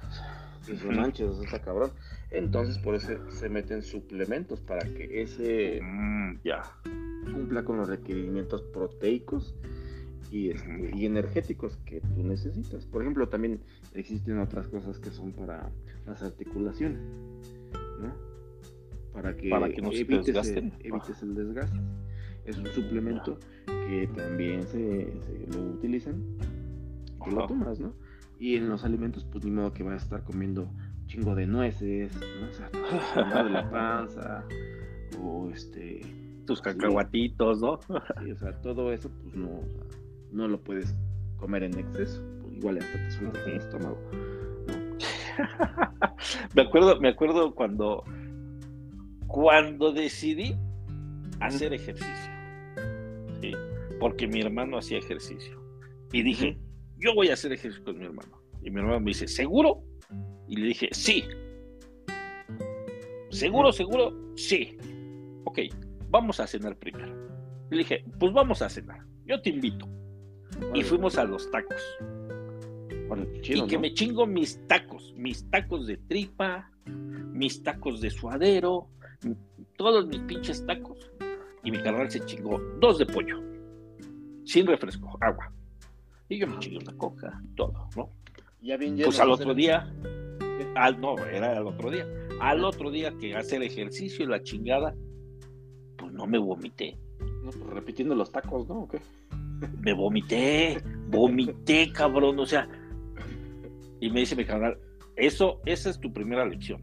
[SPEAKER 1] Pues no manches, está cabrón. Entonces por eso se meten suplementos para que ese
[SPEAKER 2] mm, ya
[SPEAKER 1] cumpla con los requerimientos proteicos este, y, energéticos que tú necesitas. Por ejemplo, también existen otras cosas que son para las articulaciones, ¿no? Para que, evites, el, evites el desgaste. Es un suplemento que también se, lo utilizan y lo tomas, ¿no? Y en los alimentos, pues ni modo que vayas a estar comiendo chingo de nueces, ¿no? O sea, de la panza, o este...
[SPEAKER 2] Tus cacahuatitos, ¿no?
[SPEAKER 1] Sí, o sea, todo eso, pues no, no lo puedes comer en exceso. Igual hasta te suelta el estómago.
[SPEAKER 2] me acuerdo, me acuerdo cuando, cuando decidí hacer ejercicio. Porque mi hermano hacía ejercicio. Y dije, yo voy a hacer ejercicio con mi hermano. Y mi hermano me dice, ¿seguro? Y le dije, sí. ¿Seguro, seguro? Sí. Ok, vamos a cenar primero. Y le dije, pues vamos a cenar. Yo te invito y fuimos a los tacos. y que me chingo mis tacos, mis tacos de tripa, mis tacos de suadero, todos mis pinches tacos. Y mi carnal se chingó dos de pollo, sin refresco, agua. Y yo me chingué una coca, todo, ¿no?
[SPEAKER 1] Ya bien
[SPEAKER 2] pues al otro día, al, no, era al otro día. Al otro día que hacer ejercicio y la chingada, pues no me vomité.
[SPEAKER 1] No, pues repitiendo los tacos, ¿no? ¿O qué?
[SPEAKER 2] me vomité, vomité, cabrón, o sea. Y me dice mi canal, eso, esa es tu primera lección.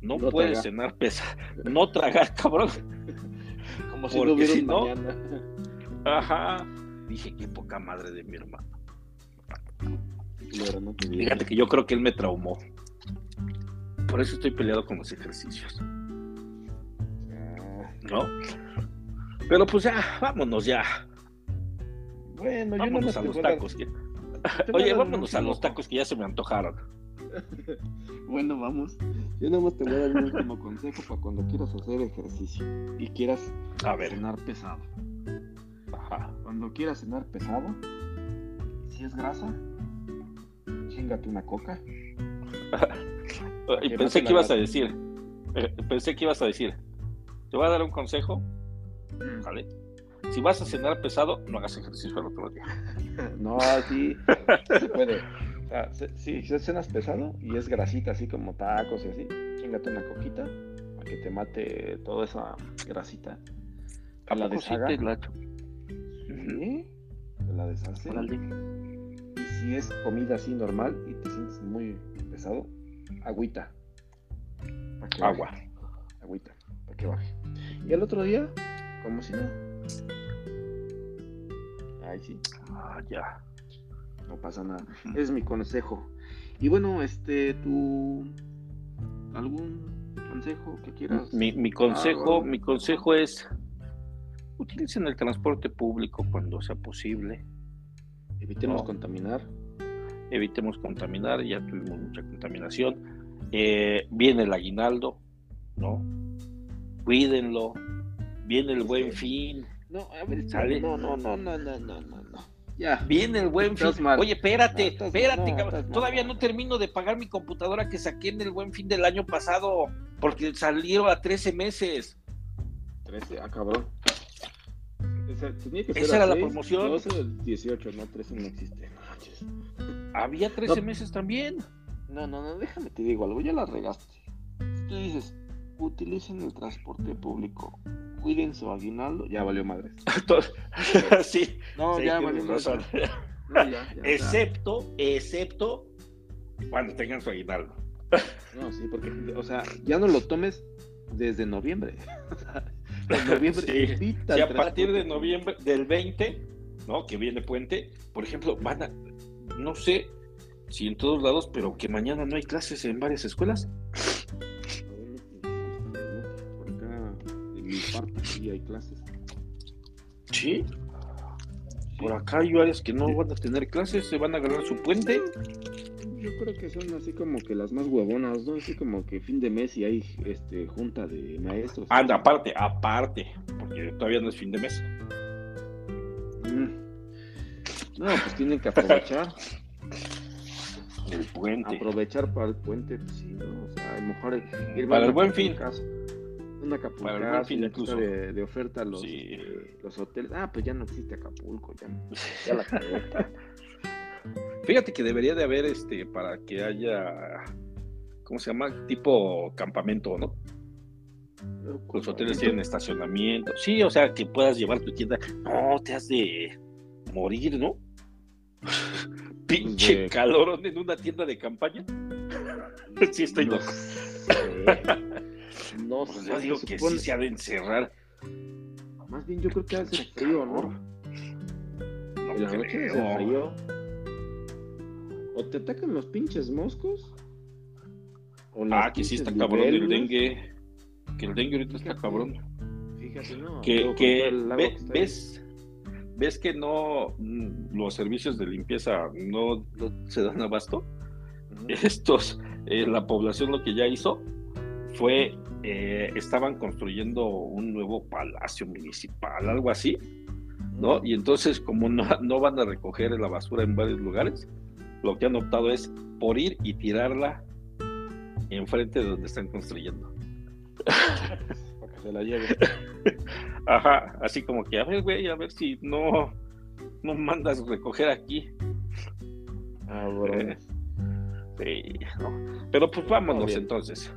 [SPEAKER 2] No, puedes cenar pesado, no tragar, cabrón.
[SPEAKER 1] Como si Porque si no,
[SPEAKER 2] ajá. Dije, qué poca madre de mi hermano. Fíjate que yo creo que él me traumó. Por eso estoy peleado con los ejercicios. ¿No? Pero pues ya, vámonos ya.
[SPEAKER 1] Bueno, yo
[SPEAKER 2] vámonos a los tacos. Oye, vámonos a los tacos que ya se me antojaron.
[SPEAKER 1] bueno, vamos. Yo nada más te voy a dar un último consejo para cuando quieras hacer ejercicio y quieras cenar pesado. Ajá. Cuando quieras cenar pesado, si es grasa, chingate una coca.
[SPEAKER 2] y pensé que ibas a decir, eh, pensé que ibas a decir, te voy a dar un consejo, mm. ¿vale? si vas a cenar pesado, no hagas ejercicio el otro día.
[SPEAKER 1] no, sí, se puede. O sea, si, cenas pesado y es grasita, así como tacos y así, chingate una coquita para que te mate toda esa grasita.
[SPEAKER 2] A la deshaga. Sí, la...
[SPEAKER 1] Sí, te la deshace. Y si es comida así normal y te sientes muy pesado, agüita.
[SPEAKER 2] Agua.
[SPEAKER 1] Agüita, para que baje. Y el otro día, como si no Ay, sí.
[SPEAKER 2] Ah, ya.
[SPEAKER 1] No pasa nada. Es mi consejo. Y bueno, este, tú. ¿Algún consejo que quieras?
[SPEAKER 2] Mi, consejo, mi consejo es. Utilicen el transporte público cuando sea posible.
[SPEAKER 1] Evitemos contaminar.
[SPEAKER 2] Evitemos contaminar, ya tuvimos mucha contaminación. eh, viene el aguinaldo, ¿no? Cuídenlo, viene el buen fin.
[SPEAKER 1] No, a ver, no, no, no, no, no, no, no.
[SPEAKER 2] Ya. Viene el buen fin. Oye, espérate, espérate, Todavía no termino de pagar mi computadora que saqué en el buen fin del año pasado, porque salió a 13 meses.
[SPEAKER 1] 13, ah, cabrón.
[SPEAKER 2] Esa, era la promoción.
[SPEAKER 1] 12 18, no, 13 no existe.
[SPEAKER 2] Había 13 meses también.
[SPEAKER 1] No, no, no, déjame te digo algo, ya la regaste. Tú dices, utilicen el transporte público, cuiden su aguinaldo, ya valió madre.
[SPEAKER 2] sí. No, ya valió madre. excepto, excepto cuando tengan su aguinaldo.
[SPEAKER 1] no, sí, porque, o sea, ya no lo tomes desde noviembre. en noviembre.
[SPEAKER 2] Sí. sí a partir de noviembre, del 20, ¿no? Que viene puente, por ejemplo, van a, no sé si en todos lados, pero que mañana no hay clases en varias escuelas.
[SPEAKER 1] En mi parte, sí hay clases.
[SPEAKER 2] Sí. Por acá hay áreas que no van a tener clases, se van a agarrar su puente.
[SPEAKER 1] Yo creo que son así como que las más huevonas, ¿no? Así como que fin de mes y hay este junta de maestros.
[SPEAKER 2] Anda, aparte, aparte, porque todavía no es fin de mes.
[SPEAKER 1] Mm. No, pues tienen que aprovechar.
[SPEAKER 2] el puente.
[SPEAKER 1] Aprovechar para el puente, pues sí, ¿no? O sea, a lo mejor
[SPEAKER 2] ir Para el buen fin.
[SPEAKER 1] Una Buen fin incluso. De, de oferta los, eh, los hoteles. Ah, pues ya no existe Acapulco, ya, ya la
[SPEAKER 2] Fíjate que debería de haber este para que haya ¿cómo se llama? tipo campamento, ¿no? Los hoteles tienen estacionamiento. Sí, o sea, que puedas llevar tu tienda. No, te has de morir, ¿no? Pinche calor en una tienda de campaña. sí, estoy loco. No pues sé. digo que sí se ha de encerrar.
[SPEAKER 1] Más bien, yo creo que hace frío, ¿no? No la noche hace frío. O te atacan los pinches moscos.
[SPEAKER 2] ah, que sí está cabrón el dengue. Que el dengue ahorita está cabrón.
[SPEAKER 1] Fíjate, no.
[SPEAKER 2] Que, que ves ves que no mm, los servicios de limpieza no, se dan abasto. Estos, eh, la población lo que ya hizo fue, eh, estaban construyendo un nuevo palacio municipal, algo así, ¿no? Y entonces, como no, no van a recoger la basura en varios lugares, lo que han optado es por ir y tirarla enfrente de donde están construyendo.
[SPEAKER 1] Para que se la lleven.
[SPEAKER 2] Ajá, así como que, a ver, güey, a ver si no, no mandas recoger aquí.
[SPEAKER 1] Ah, bueno.
[SPEAKER 2] sí, no. Pero pues vámonos entonces.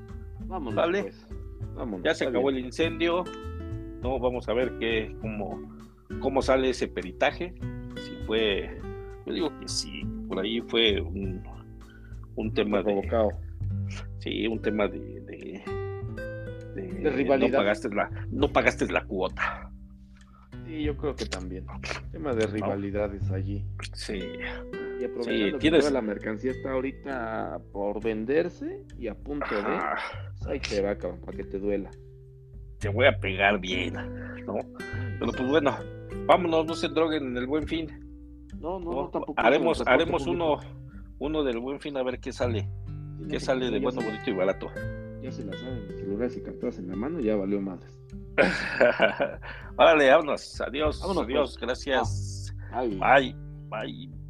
[SPEAKER 1] Vámonos.
[SPEAKER 2] ¿Vale? Pues. Vámonos, ya se acabó el incendio. No, vamos a ver qué, cómo, cómo sale ese peritaje. Si fue, yo digo que sí, por ahí fue un, un tema
[SPEAKER 1] provocado.
[SPEAKER 2] Sí, un tema de
[SPEAKER 1] de, rivalidad.
[SPEAKER 2] No pagaste, la, no pagaste la cuota.
[SPEAKER 1] Sí, yo creo que también. Tema de rivalidades allí.
[SPEAKER 2] Sí.
[SPEAKER 1] Y aprovechando que toda la mercancía está ahorita por venderse y a punto de. Pues ahí te va, cabrón, para que te duela.
[SPEAKER 2] Te voy a pegar bien, ¿no? Pero pues bueno, vámonos, no se droguen en el buen fin.
[SPEAKER 1] No, no, tampoco.
[SPEAKER 2] Haremos, haremos uno, uno del buen fin a ver qué sale. qué sale de bueno, bonito y barato
[SPEAKER 1] ya se la saben, celulares y cartas en la mano, ya valió madres.
[SPEAKER 2] Órale, vámonos. Adiós. Vámonos, adiós. Pues. Gracias. Bye. Bye.